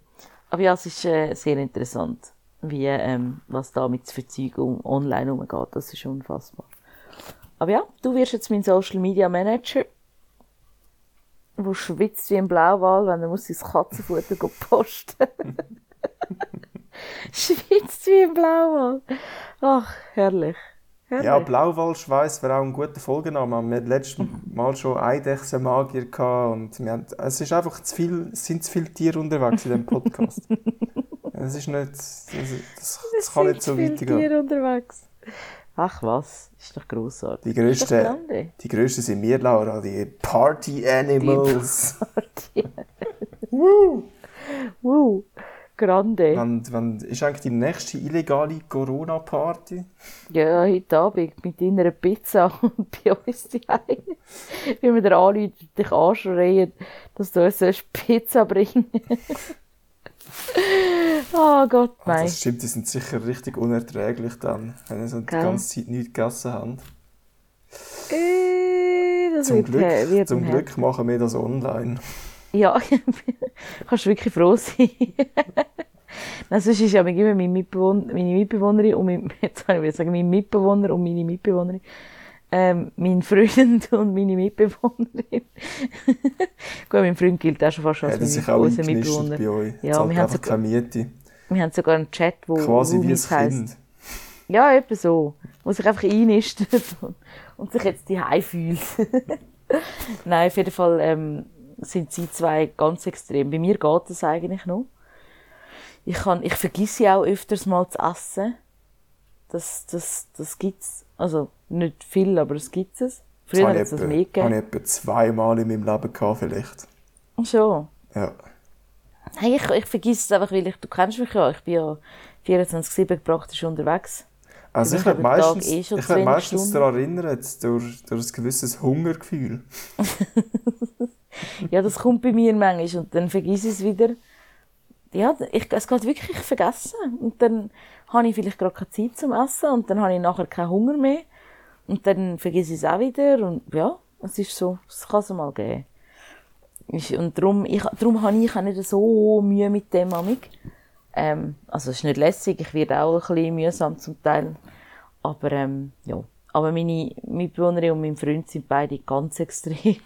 Speaker 1: Aber ja, es ist äh, sehr interessant, wie, ähm, was da mit Verzeihung online umgeht. Das ist unfassbar. Aber ja, du wirst jetzt mein Social Media Manager, wo schwitzt wie ein Blauwal, wenn er muss sein Katzenfutter posten. [laughs] [laughs] schwitzt wie ein Blauwal. Ach, herrlich. Herrlich.
Speaker 2: Ja, Blauwalschweiß wäre auch ein guter Folgename. Wir hatten letztes Mal schon Eidechsenmagier gehabt und wir haben, es ist einfach zu viel, es sind zu viele Tiere unterwegs in diesem Podcast. [laughs] Es ist nicht, das, das, das kann nicht so
Speaker 1: viele
Speaker 2: weitergehen.
Speaker 1: Tiere unterwegs. Ach was, ist doch grossartig.
Speaker 2: Die
Speaker 1: Ist doch
Speaker 2: grössten,
Speaker 1: grande.
Speaker 2: die grössten sind wir, Laura, die Party Animals.
Speaker 1: Wow, [laughs] grande.
Speaker 2: Wenn, wenn, ist eigentlich die nächste illegale Corona-Party?
Speaker 1: Ja, heute Abend mit deiner Pizza [laughs] und bei uns daheim. Wie wir dir anrufen, dich anschreien, dass du uns Pizza bringen Oh [laughs] Gott,
Speaker 2: Ah,
Speaker 1: nein.
Speaker 2: das stimmt, die sind sicher richtig unerträglich dann, wenn sie so die ganze Zeit nichts gegessen haben.
Speaker 1: Äh,
Speaker 2: Zum Glück, zum Glück machen wir das online.
Speaker 1: Ja, [laughs] kannst du wirklich froh sein. [laughs] Nein, sonst ist ja immer mein Mitbewohner, meine Mitbewohnerin und mein, [laughs] jetzt habe ich sagen, mein Mitbewohner und meine Mitbewohnerin, ähm, mein Freund und meine Mitbewohnerin. Gut, mein Freund gilt auch schon fast als
Speaker 2: Hätten sich
Speaker 1: mein,
Speaker 2: auch
Speaker 1: unser Mitbewohner.
Speaker 2: bei euch.
Speaker 1: Ja,
Speaker 2: Zahlt
Speaker 1: wir haben sogar-
Speaker 2: keine Miete.
Speaker 1: Wir haben sogar einen Chat, wo
Speaker 2: Quasi wie ein. Kind.
Speaker 1: Ja, etwa so. Wo sich einfach einnistet und, und sich jetzt die fühlt. Nein, auf jeden Fall ähm, sind sie zwei ganz extrem. Bei mir geht das eigentlich noch. Ich, kann, ich vergesse ja auch öfters mal zu essen. Das, das, das gibt's. Also, nicht viel, aber es gibt es. Früher hat es
Speaker 2: ich
Speaker 1: das mehr gegeben.
Speaker 2: habe ich etwa zweimal in meinem Leben gehabt, vielleicht.
Speaker 1: Schon.
Speaker 2: Ja.
Speaker 1: Hey, ich, ich vergesse es einfach, weil ich, du kennst mich ja. Ich bin ja 24-7 praktisch unterwegs.
Speaker 2: Also
Speaker 1: Ich
Speaker 2: werde meistens,
Speaker 1: eh
Speaker 2: ich meistens daran erinnert, durch, durch ein gewisses Hungergefühl. [laughs] [laughs]
Speaker 1: Ja, das kommt bei mir manchmal und dann vergesse ich es wieder. Ja, ich, es geht wirklich vergessen. Und dann habe ich vielleicht gerade keine Zeit zum Essen und dann habe ich nachher keinen Hunger mehr. Und dann vergesse ich es auch wieder und ja, es ist so, es kann es mal geben. Und darum, ich, darum habe ich auch nicht so Mühe mit dem amig. Ähm, also es ist nicht lässig, ich werde auch ein bisschen mühsam zum Teil. Aber ähm, ja, aber meine Mitbewohnerin und mein Freund sind beide ganz [laughs] extrem.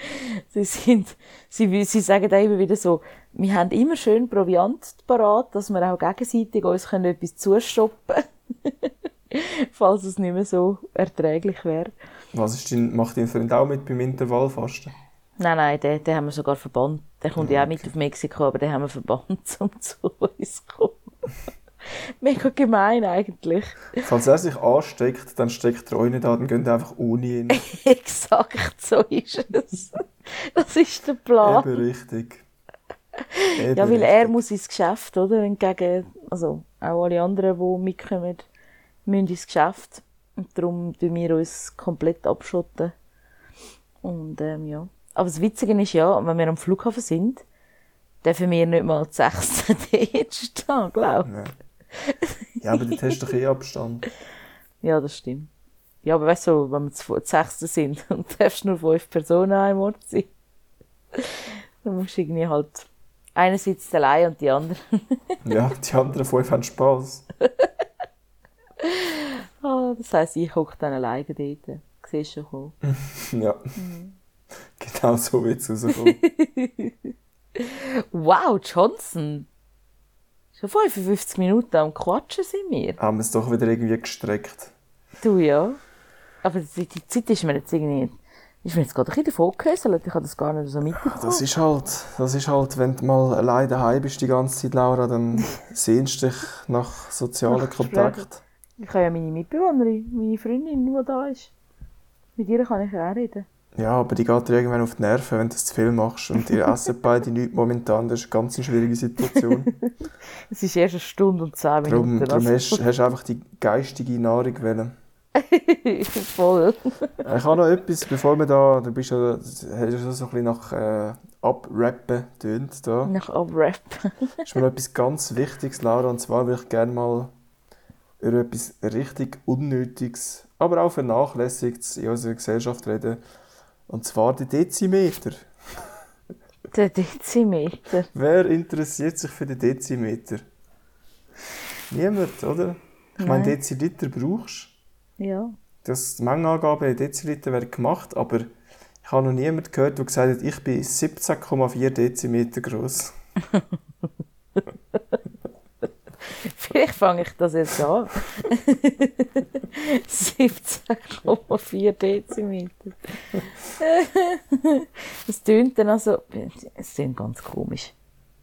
Speaker 1: [laughs] sie sind, sie, sie sagen auch immer wieder so, wir haben immer schön Proviant parat, dass wir auch gegenseitig uns können etwas zustoppen [laughs] falls es nicht mehr so erträglich wäre.
Speaker 2: Was ist dein, macht dein Freund auch mit beim Intervallfasten?
Speaker 1: Nein, nein, den, den haben wir sogar verbannt. Der kommt ja auch mit auf Mexiko, aber den haben wir verbannt, [laughs] um zu uns zu kommen. [laughs] Mega gemein eigentlich.
Speaker 2: Falls er sich ansteckt, dann steckt er euch nicht an, dann geht er einfach ohne ihn. [laughs]
Speaker 1: Exakt so ist es. Das ist der Plan.
Speaker 2: Eben richtig. Eben
Speaker 1: Ja, weil er
Speaker 2: richtig.
Speaker 1: muss ins Geschäft, oder? Entgegen, also auch alle anderen, die mitkommen, müssen ins Geschäft. Und darum tun wir uns komplett abschotten. Und ähm, ja. Aber das Witzige ist ja, wenn wir am Flughafen sind, dürfen wir nicht mal zu 16 dort stehen, glaube
Speaker 2: Ja. [laughs] ja, aber dort hast du doch eh Abstand.
Speaker 1: Ja, das stimmt. Ja, aber weißt du, wenn wir zu 16 sind [laughs] und darfst nur fünf Personen an einem Ort sein, dann musst du irgendwie halt, einer sitzt allein und die anderen [laughs]
Speaker 2: Ja, die anderen fünf haben Spass.
Speaker 1: Ja, das heisst, ich hocke dann alleine dort. Siehst du schon.
Speaker 2: Ja. Genau so wird es rauskommen.
Speaker 1: Wow, Johnson! Schon 55 Minuten am Quatschen sind wir.
Speaker 2: Haben wir es doch wieder irgendwie gestreckt.
Speaker 1: Du ja. Aber die, die Zeit ist mir jetzt irgendwie. Ist mir jetzt gerade ein bisschen davon gehöselt. Ich habe das gar nicht so mitbekommen.
Speaker 2: Das ist halt, das ist halt, wenn du mal alleine daheim bist die ganze Zeit, Laura, dann [laughs] sehnst du dich nach sozialen Kontakt.
Speaker 1: Ich habe ja meine Mitbewohnerin, meine Freundin, die da ist. Mit ihr kann ich auch reden.
Speaker 2: Ja, aber die geht dir irgendwann auf die Nerven, wenn du das zu viel machst. Und ihr [laughs] essen beide nichts momentan. Das ist eine ganz schwierige Situation. [laughs]
Speaker 1: Es ist erst eine Stunde und zehn
Speaker 2: Darum,
Speaker 1: Minuten.
Speaker 2: darum
Speaker 1: also-
Speaker 2: hast, du einfach die geistige Nahrung wählen. [laughs]
Speaker 1: Voll.
Speaker 2: Ich habe noch etwas, bevor wir da, du bist ja, hast ja so ein bisschen nach äh, Abrappen tönt da.
Speaker 1: Nach Abrap.
Speaker 2: ist mir noch etwas ganz Wichtiges, Laura, und zwar würde ich gerne mal über etwas richtig Unnötiges, aber auch Vernachlässigtes in unserer Gesellschaft reden. Und zwar die Dezimeter.
Speaker 1: Der Dezimeter.
Speaker 2: Wer interessiert sich für den Dezimeter? Niemand, oder? Ich meine. Deziliter brauchst
Speaker 1: Ja.
Speaker 2: das die Mengenangabe in Deziliter werden gemacht, aber ich habe noch niemanden gehört, der gesagt hat, ich bin 17,4 Dezimeter groß. [laughs] [laughs]
Speaker 1: Vielleicht fange ich das jetzt an. [laughs] 17,4 Dezimeter. [laughs] Es tönt dann also. Es tönt ganz komisch.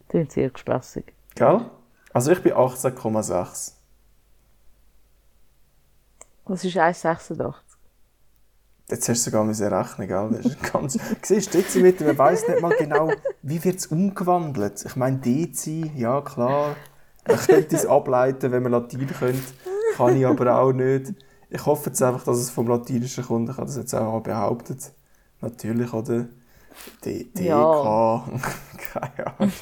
Speaker 1: Es tönt sehr gespässig.
Speaker 2: Gell? Also ich bin 18,6.
Speaker 1: Was ist 1,86?
Speaker 2: Jetzt hast du sogar müssen rechnen, gell? Das ist ganz... Siehst du, Dezimeter, man weiss nicht mal genau, wie wird es umgewandelt. Ich meine, Dezi, ja klar. Man könnte es ableiten, wenn man Latein könnte. Kann ich aber auch nicht. Ich hoffe jetzt einfach, dass es vom Latinischen kommt. Ich habe das jetzt auch behauptet. Natürlich, oder? D, D,
Speaker 1: Ja. [laughs]
Speaker 2: Keine Ahnung.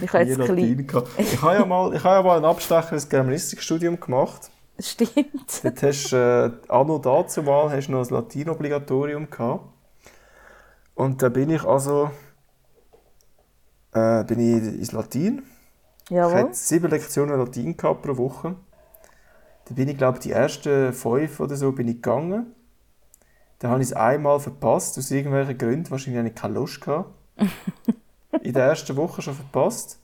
Speaker 1: Ich habe jetzt.
Speaker 2: Latein. Ich habe ja mal, ich habe ja mal ein Abstecher ins Germanistikstudium gemacht.
Speaker 1: Stimmt.
Speaker 2: Dort hast du, äh, anno dazu mal, hast du noch ein Latin-Obligatorium gehabt. Und da bin ich also, äh, bin ich ins Latin. Ich
Speaker 1: Jawohl.
Speaker 2: hatte sieben Lektionen Latein gehabt pro Woche. Da bin ich, glaube ich, die ersten fünf oder so bin ich gegangen. Dann habe ich es einmal verpasst, aus irgendwelchen Gründen. Wahrscheinlich habe ich keine Lust gehabt. [laughs] In der ersten Woche schon verpasst.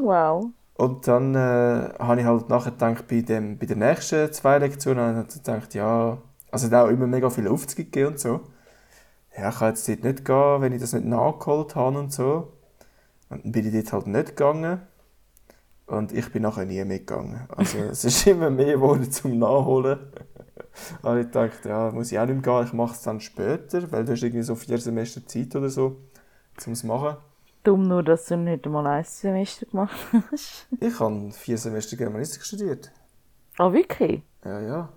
Speaker 1: Wow.
Speaker 2: Und dann äh, habe ich halt nachher gedacht, bei, dem, bei den nächsten zwei Lektionen, habe ich gedacht, ja, also hat auch immer mega viel Aufzug gegeben und so. Ja, ich kann jetzt dort nicht gehen, wenn ich das nicht nachgeholt habe und so. Und dann bin ich dort halt nicht gegangen. Und ich bin nachher nie mitgegangen. Also es ist [laughs] immer mehr geworden zum Nachholen. [laughs] habe ich gedacht, ja, muss ich auch nicht mehr gehen, ich mache es dann später, weil du hast irgendwie so vier Semester Zeit oder so, um es zu machen.
Speaker 1: Dumm nur, dass du nicht einmal ein Semester gemacht hast. [laughs]
Speaker 2: Ich habe vier Semester Germanistik studiert.
Speaker 1: Ah, wirklich?
Speaker 2: Ja, ja.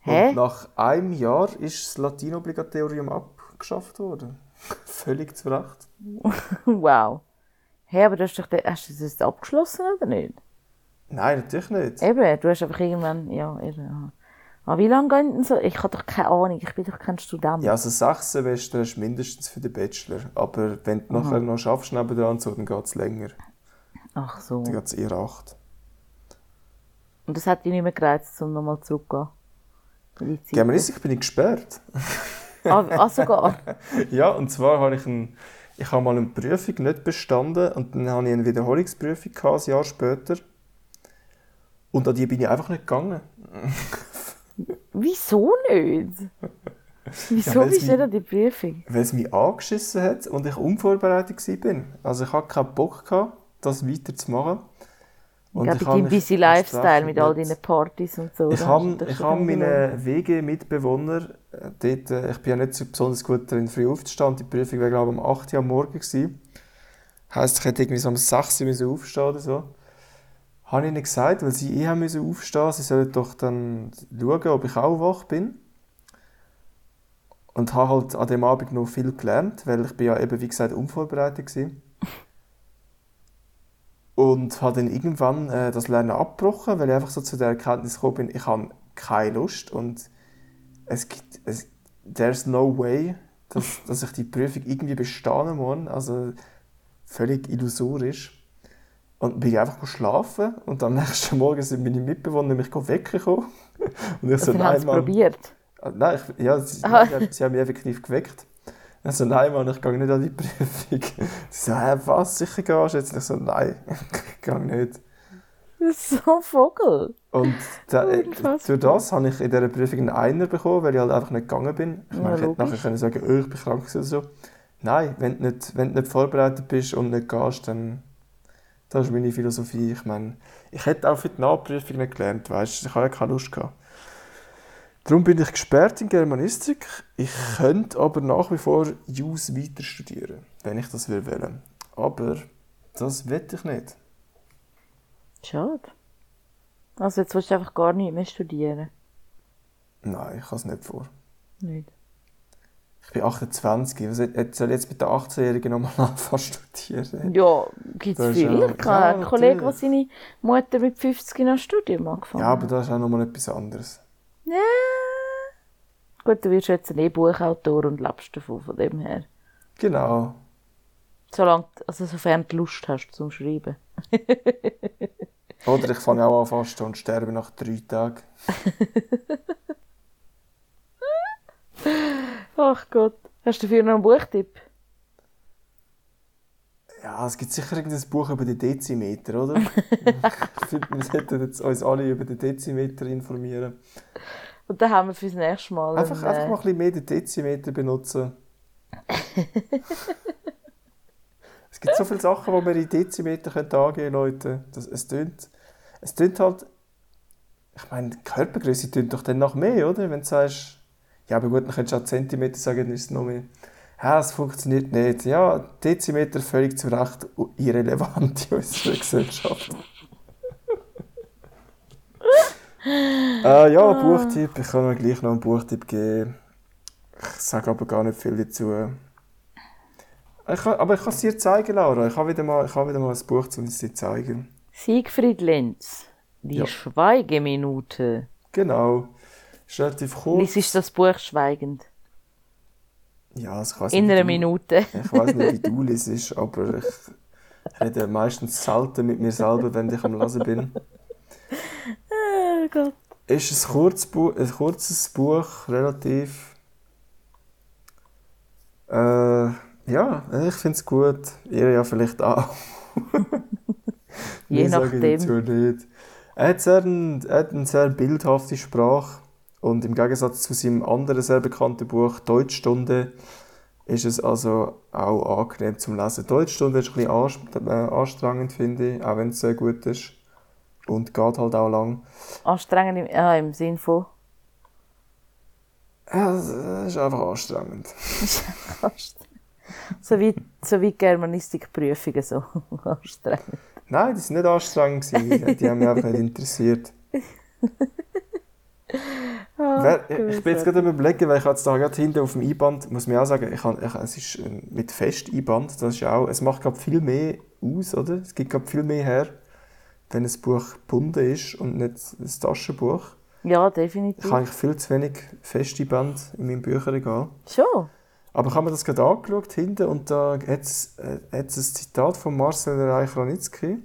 Speaker 1: Hä?
Speaker 2: Und nach einem Jahr ist das Latinobligatorium abgeschafft worden. Völlig zu Recht.
Speaker 1: Wow. Hey, aber du hast, doch den, hast du das jetzt abgeschlossen oder nicht?
Speaker 2: Nein, natürlich nicht.
Speaker 1: Eben, du hast einfach irgendwann, ja, eben, aha. Ah, wie lange gehen denn so? Ich habe doch keine Ahnung, ich bin doch kein Student.
Speaker 2: Ja, also sechs Semester hast du mindestens für den Bachelor. Aber wenn du nachher noch schaffst nebenan so, dann geht es länger.
Speaker 1: Ach so.
Speaker 2: Dann geht es eher acht.
Speaker 1: Und das hat dich nicht mehr gereizt, um nochmal zurückzugehen? In die Zeit.
Speaker 2: Germanistik bin ich gesperrt.
Speaker 1: Ah, ah, sogar. [laughs]
Speaker 2: Ja, und zwar habe ich, ein, ich habe mal eine Prüfung nicht bestanden und dann habe ich eine Wiederholungsprüfung gehabt, ein Jahr später. Und an die bin ich einfach nicht gegangen. [laughs]
Speaker 1: Wieso nicht? Wieso
Speaker 2: es
Speaker 1: bist du nicht an die Prüfung?
Speaker 2: weil es mich angeschissen hat und ich unvorbereitet war. Also ich hatte keinen Bock, gehabt, das weiterzumachen. Und
Speaker 1: ja, bei
Speaker 2: habe
Speaker 1: deinem busy Lifestyle mit all deinen Partys und so.
Speaker 2: Ich habe
Speaker 1: hast du dich
Speaker 2: ich
Speaker 1: schon
Speaker 2: habe
Speaker 1: verloren.
Speaker 2: meine WG-Mitbewohner, dort, ich bin ja nicht so besonders gut darin, früh aufzustehen. Die Prüfung war, glaube ich, um 8 Uhr am Morgen. Gewesen. Heisst, ich hätte irgendwie so um 6 Uhr müssen aufstehen oder so. Habe ich ihnen gesagt, weil sie eh haben müssen aufstehen sie sollen doch dann schauen, ob ich auch wach bin. Und habe halt an dem Abend noch viel gelernt, weil ich bin ja eben, wie gesagt, unvorbereitet war. Und habe dann irgendwann äh, das Lernen abgebrochen, weil ich einfach so zu der Erkenntnis gekommen bin, ich habe keine Lust und es gibt, es, there's no way, dass, [laughs] dass ich die Prüfung irgendwie bestehen muss. Also völlig illusorisch. Und bin ich einfach schlafen und am [laughs] nächsten Morgen sind meine Mitbewohner mich weggekommen. [laughs] Und ich so,
Speaker 1: Dann haben
Speaker 2: nein, Mann.
Speaker 1: probiert.
Speaker 2: Ah, Nein, ich, ja, sie, sie haben mich effektiv geweckt. Ich so, nein, Mann, ich gehe nicht an die Prüfung. [laughs] Sie so, hä, was, sicher gehst du jetzt? Ich so, nein, [laughs] ich gehe nicht.
Speaker 1: Das ist so ein Vogel.
Speaker 2: Und da, äh, durch das habe ich in dieser Prüfung einen Einer bekommen, weil ich halt einfach nicht gegangen bin. Ich, meine, ich hätte nachher können sagen, oh, ich bin krank oder so. Nein, wenn du nicht, wenn du nicht vorbereitet bist und nicht gehst, dann das ist meine Philosophie. Ich meine, ich hätte auch für die Nachprüfung nicht gelernt, weißt du, ich habe ja keine Lust gehabt. Darum bin ich gesperrt in Germanistik. Ich könnte aber nach wie vor Jus weiter studieren, wenn ich das will wollen. Aber das will ich nicht.
Speaker 1: Schade. Also jetzt willst du einfach gar nicht mehr studieren.
Speaker 2: Nein, ich habe es nicht vor.
Speaker 1: Nicht.
Speaker 2: Ich bin 28. Was soll jetzt- soll ich jetzt mit den 18-Jährigen nochmal [laughs] anfangen zu studieren?
Speaker 1: Ja, gibt es
Speaker 2: ja-
Speaker 1: Ich habe einen
Speaker 2: ja,
Speaker 1: Kollegen, der seine Mutter mit 50 in ein Studium angefangen
Speaker 2: Ja,
Speaker 1: hat.
Speaker 2: aber das ist auch nochmal etwas anderes.
Speaker 1: Ja. Gut, du wirst jetzt ein E-Buchautor und lebst davon, von dem her.
Speaker 2: Genau.
Speaker 1: Solange, also sofern du Lust hast zum Schreiben. [laughs]
Speaker 2: Oder ich fange auch an fasten und sterbe nach drei Tagen. [laughs]
Speaker 1: Ach Gott. Hast du dafür noch einen Buchtipp?
Speaker 2: Ja, es gibt sicher irgendein Buch über den Dezimeter, oder? [laughs] ich finde, wir sollten jetzt uns alle über den Dezimeter informieren.
Speaker 1: Und dann haben wir fürs nächste Mal.
Speaker 2: Einfach,
Speaker 1: einen,
Speaker 2: einfach
Speaker 1: äh,
Speaker 2: mal ein bisschen mehr den Dezimeter benutzen. [laughs] es gibt so viele Sachen, die man in Dezimeter können angeben können, Leute. Das, es tönt, es tönt halt... Ich meine, die Körpergröße tönt doch dann nach mehr, oder? Wenn du sagst... Ja, aber gut, dann könntest du auch Zentimeter sagen, dann ist es noch mehr. Ja, es funktioniert nicht. Ja, Dezimeter völlig zu Recht irrelevant in unserer Gesellschaft. äh, ja, Buchtipp. Ich kann mir gleich noch einen Buchtipp geben. Ich sage aber gar nicht viel dazu. Ich kann, aber ich kann es dir zeigen, Laura. Ich habe wieder mal, ich habe wieder mal ein Buch, um es dir zu zeigen.
Speaker 1: Siegfried Lenz. Die
Speaker 2: Ja.
Speaker 1: Schweigeminute.
Speaker 2: Genau. Ist relativ kurz.
Speaker 1: Lies ist das Buch schweigend.
Speaker 2: Ja, ich weiss
Speaker 1: In
Speaker 2: nicht,
Speaker 1: einer Minute.
Speaker 2: Ich weiß nicht, wie du liest, aber ich rede meistens selten mit mir selber, wenn ich am Lesen bin.
Speaker 1: Oh Gott.
Speaker 2: Ist ein, Kurzbu ein kurzes Buch, relativ. Äh, ja, ich finde es gut. Ihr ja vielleicht auch. [laughs]
Speaker 1: Je
Speaker 2: sagen
Speaker 1: nachdem.
Speaker 2: dazu nicht. Er hat, sehr er hat eine sehr bildhafte Sprache und im Gegensatz zu seinem anderen sehr bekannten Buch Deutschstunde ist es also auch angenehm zum Lesen. Deutschstunde ist ein bisschen äh, anstrengend, finde ich, auch wenn es sehr gut ist. Und geht halt auch lang.
Speaker 1: Anstrengend im, ah, im Sinn von.
Speaker 2: Ja, [laughs] es ist einfach anstrengend.
Speaker 1: So wie, so wie Germanistikprüfungen so [laughs] anstrengend.
Speaker 2: Nein, die sind nicht anstrengend. die haben mich einfach nicht interessiert. [laughs] Wer, ich bin jetzt gerade überlegen, weil ich jetzt da gerade hinten auf dem Einband, muss mir auch sagen, ich habe, ich, es ist äh, mit Fest-Einband, das ist auch, es macht gerade viel mehr aus, oder? Es gibt gerade viel mehr her, wenn ein Buch gebunden ist und nicht ein Taschenbuch.
Speaker 1: Ja,
Speaker 2: Ich
Speaker 1: definitiv.
Speaker 2: habe eigentlich viel zu wenig Festeinband in meinem Bücherregal.
Speaker 1: Schon.
Speaker 2: Aber ich habe mir das gerade angeschaut hinten und da hat es äh, ein Zitat von Marcel Reich-Ranitzky.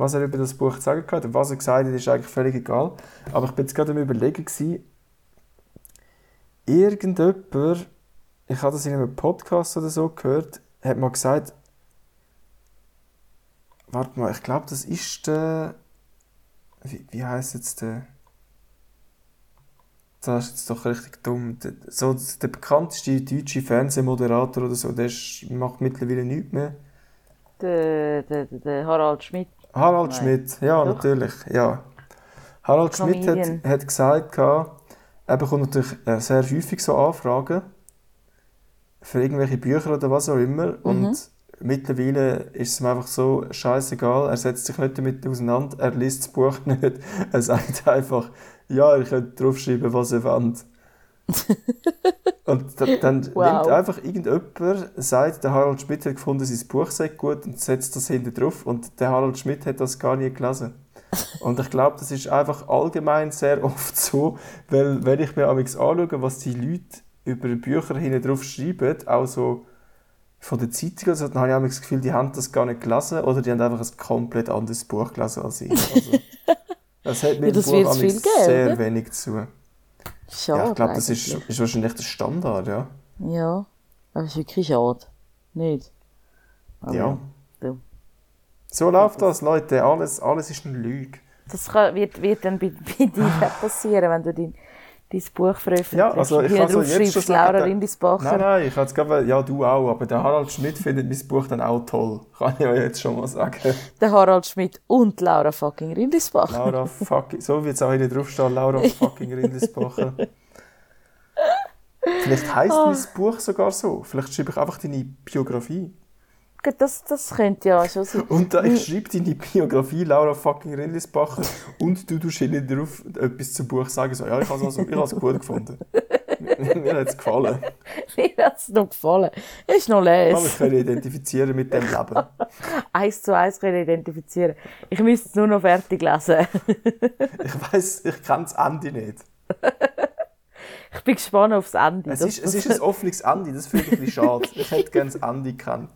Speaker 2: Was er über das Buch zu sagen hat. Was er gesagt hat, ist eigentlich völlig egal. Aber ich bin jetzt gerade am überlegen gewesen, irgendjemand, ich habe das in einem Podcast oder so gehört, hat mal gesagt, warte mal, ich glaube, das ist der, wie, wie heißt jetzt der? Das ist jetzt doch richtig dumm. Der, so, der bekannteste deutsche Fernsehmoderator oder so, der ist, macht mittlerweile nichts mehr.
Speaker 1: Der, der, der, der Harald Schmidt.
Speaker 2: Harald
Speaker 1: Nein.
Speaker 2: Schmidt, ja,
Speaker 1: Doch.
Speaker 2: natürlich, ja. Harald Schmidt hat,
Speaker 1: Comedian.
Speaker 2: hat gesagt, er bekommt natürlich äh, sehr häufig so Anfragen für irgendwelche Bücher oder was auch immer. Und mittlerweile ist es ihm einfach so scheißegal, er setzt sich nicht damit auseinander, er liest das Buch [laughs] nicht. Er sagt einfach, ja, ihr könnt draufschreiben, was ihr wollt. [laughs] Und da, dann
Speaker 1: Wow.
Speaker 2: nimmt einfach irgendjemand, sagt, der Harald Schmidt hat gefunden, sein Buch sei gut und setzt das hinten drauf und der Harald Schmidt hat das gar nie gelesen. Und ich glaube, das ist einfach allgemein sehr oft so, weil wenn ich mir amigs anschaue, was die Leute über Bücher hinten drauf schreiben, auch so von der Zeitung, oder so, dann habe ich amigs das Gefühl, die haben das gar nicht gelesen oder die haben einfach ein komplett anderes Buch gelesen als ich. Also, [laughs] Das hat mir
Speaker 1: Ja, das
Speaker 2: Buch
Speaker 1: viel geben,
Speaker 2: sehr
Speaker 1: oder?
Speaker 2: wenig zu.
Speaker 1: Schade.
Speaker 2: Ja, ich glaube, das ist, ist wahrscheinlich der Standard, ja.
Speaker 1: Ja, aber es ist wirklich schade. Nicht? Aber
Speaker 2: Ja.
Speaker 1: du.
Speaker 2: So läuft das, Leute. Alles, alles ist eine Lüge.
Speaker 1: Das kann, wird, wird dann bei, bei dir [sighs] passieren, wenn du dein, dein Buch veröffentlichst.
Speaker 2: Ja, also ich
Speaker 1: Hier
Speaker 2: kann so jetzt schon sagen,
Speaker 1: Laura Rindisbacher.
Speaker 2: Nein, nein, ich jetzt gerade, ja, du auch, aber der Harald Schmidt findet mein Buch dann auch toll. [laughs] Kann ich euch jetzt schon mal sagen.
Speaker 1: Der Harald Schmidt und Laura fucking Rindisbacher. [laughs]
Speaker 2: Laura fucking, so wie es auch hier draufsteht, Laura [laughs] fucking Rindlisbacher. Vielleicht heisst
Speaker 1: Ah.
Speaker 2: mein Buch sogar so. Vielleicht schreibe ich einfach deine Biografie.
Speaker 1: Das, das könnte ja schon sein.
Speaker 2: Und da ich schreibe deine Biografie, Laura fucking Rindlisbacher, und du tust hinten drauf etwas zum Buch sagen, so, ja, ich habe es also, ich gut gefunden. Mir, mir hat es gefallen. [laughs]
Speaker 1: Mir hat es noch gefallen. Ist noch
Speaker 2: Aber ich kann identifizieren mit dem Leben. [laughs]
Speaker 1: Eins zu eins können identifizieren. Ich müsste es nur noch fertig lesen. [laughs]
Speaker 2: Ich weiß, ich kenne das Ende nicht.
Speaker 1: Ich bin gespannt aufs Ende.
Speaker 2: Es
Speaker 1: Das-
Speaker 2: ist, es ist ein offenes Ende, das finde ich ein bisschen schade. Ich hätte gerne das Ende gekannt.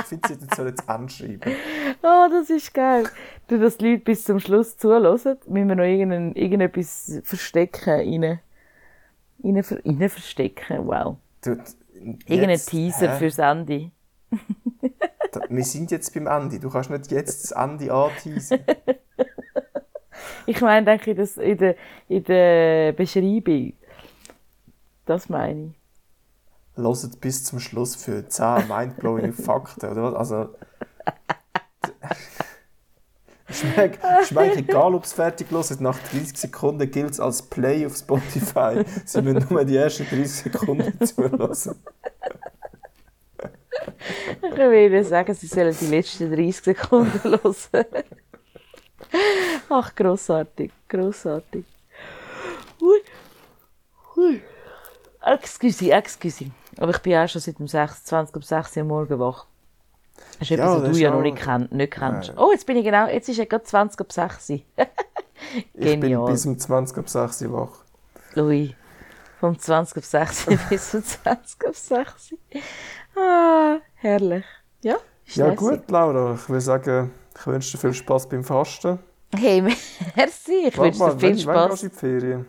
Speaker 2: Ich finde, sie sollen jetzt anschreiben. [laughs]
Speaker 1: Oh, das ist geil. Du, dass die Leute bis zum Schluss zuhören, müssen wir noch irgendein, irgendetwas verstecken, rein, rein, rein verstecken. Wow.
Speaker 2: Du,
Speaker 1: Irgendein Teaser
Speaker 2: hä?
Speaker 1: fürs Ende.
Speaker 2: Da- Wir sind jetzt beim Ende. Du kannst nicht jetzt das Ende anteasen. [laughs]
Speaker 1: Ich meine, denke ich, das in der, in der Beschreibung. Das meine ich.
Speaker 2: Hört bis zum Schluss für 10 mindblowing [laughs] Fakten, oder was? Also. [laughs] Ist mir, ist egal, ob es fertig hört. Nach 30 Sekunden gilt es als Play auf Spotify. [laughs] Sie müssen nur die ersten 30 Sekunden zulassen.
Speaker 1: Ich würde sagen, sie sollen die letzten 30 Sekunden hören. Ach, grossartig, grossartig. Hui. Hui. Excuse, excuse. Aber ich bin auch schon seit dem 26 um 6 Uhr morgen wach. Das ist etwas,
Speaker 2: Ja,
Speaker 1: was
Speaker 2: das
Speaker 1: du ja noch nicht, kenn, nicht kennst.
Speaker 2: Nein.
Speaker 1: Oh, jetzt bin ich genau, jetzt ist ja gerade 20 um 6 Uhr. [laughs]
Speaker 2: Ich bin bis um 20 ab 6 Uhr wach.
Speaker 1: Ui, vom 20 auf 6 bis zum 20 auf 6. Ah, herrlich. Ja, ist
Speaker 2: Ja
Speaker 1: lässig.
Speaker 2: gut, Laura. Ich würde sagen, ich wünsche dir viel Spaß beim Fasten.
Speaker 1: Hey, [laughs] merci. Ich wünsche dir viel
Speaker 2: wann- Wann
Speaker 1: Spaß
Speaker 2: gehst du in die Ferien?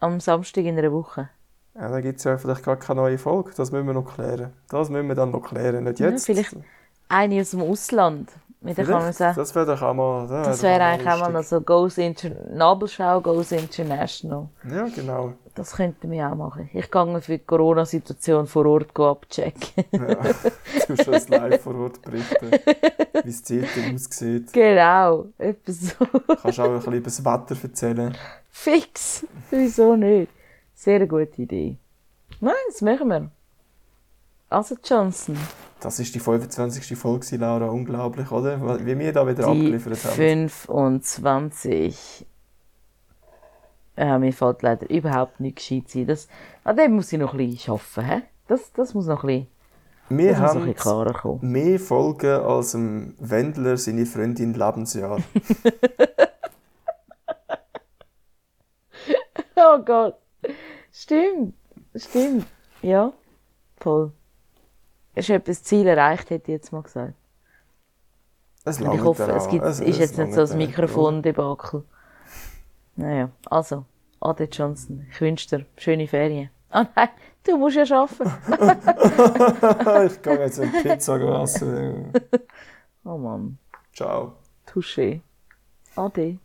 Speaker 1: am Samstag in einer Woche.
Speaker 2: Ja, da gibt es ja vielleicht gar keine neue Folge. Das müssen wir noch klären. Das müssen wir dann noch klären. Nicht
Speaker 1: Ja,
Speaker 2: jetzt.
Speaker 1: vielleicht eine aus dem Ausland. Mit der kann man
Speaker 2: Vielleicht.
Speaker 1: sagen,
Speaker 2: Das wäre doch auch mal. Das,
Speaker 1: das
Speaker 2: wär
Speaker 1: wäre eigentlich auch mal noch so Goes Inter Nabelschau Goes International.
Speaker 2: Ja, genau.
Speaker 1: Das könnten wir auch machen. Ich gehe für die Corona-Situation vor Ort abchecken.
Speaker 2: Ja. [laughs] [laughs] du schon live vor Ort berichten, wie es dort aussieht.
Speaker 1: genau, etwas so.
Speaker 2: Kannst auch ein bisschen über das Wetter erzählen.
Speaker 1: Fix. Wieso nicht? Sehr eine gute Idee. Nein, das machen wir. Also Johnson,
Speaker 2: Das ist die 25. Folge, Laura. Unglaublich, oder? Wie wir da wieder
Speaker 1: die
Speaker 2: abgeliefert haben.
Speaker 1: 25. Ja, mir fällt leider überhaupt nicht gescheit sein. Das, an dem muss ich noch ein bisschen arbeiten. He? Das, das muss noch ein bisschen,
Speaker 2: Wir
Speaker 1: das ein
Speaker 2: haben
Speaker 1: kommen.
Speaker 2: mehr Folgen als dem Wendler seine Freundin Lebensjahr. [laughs] [laughs]
Speaker 1: Oh Gott. Stimmt. Stimmt. Ja. Voll. Ist etwas Ziel erreicht, hätte ich jetzt mal gesagt.
Speaker 2: Es
Speaker 1: Und ich hoffe, es gibt,
Speaker 2: Es-
Speaker 1: ist jetzt nicht so ein. Mikrofondebakel. Naja, also, Ade Johnson, ich wünsche dir schöne Ferien. [laughs] Ah nein, du musst ja arbeiten. [laughs]
Speaker 2: ich gehe jetzt eine Pizza essen.
Speaker 1: Oh Mann,
Speaker 2: Ciao.
Speaker 1: touché. Ade.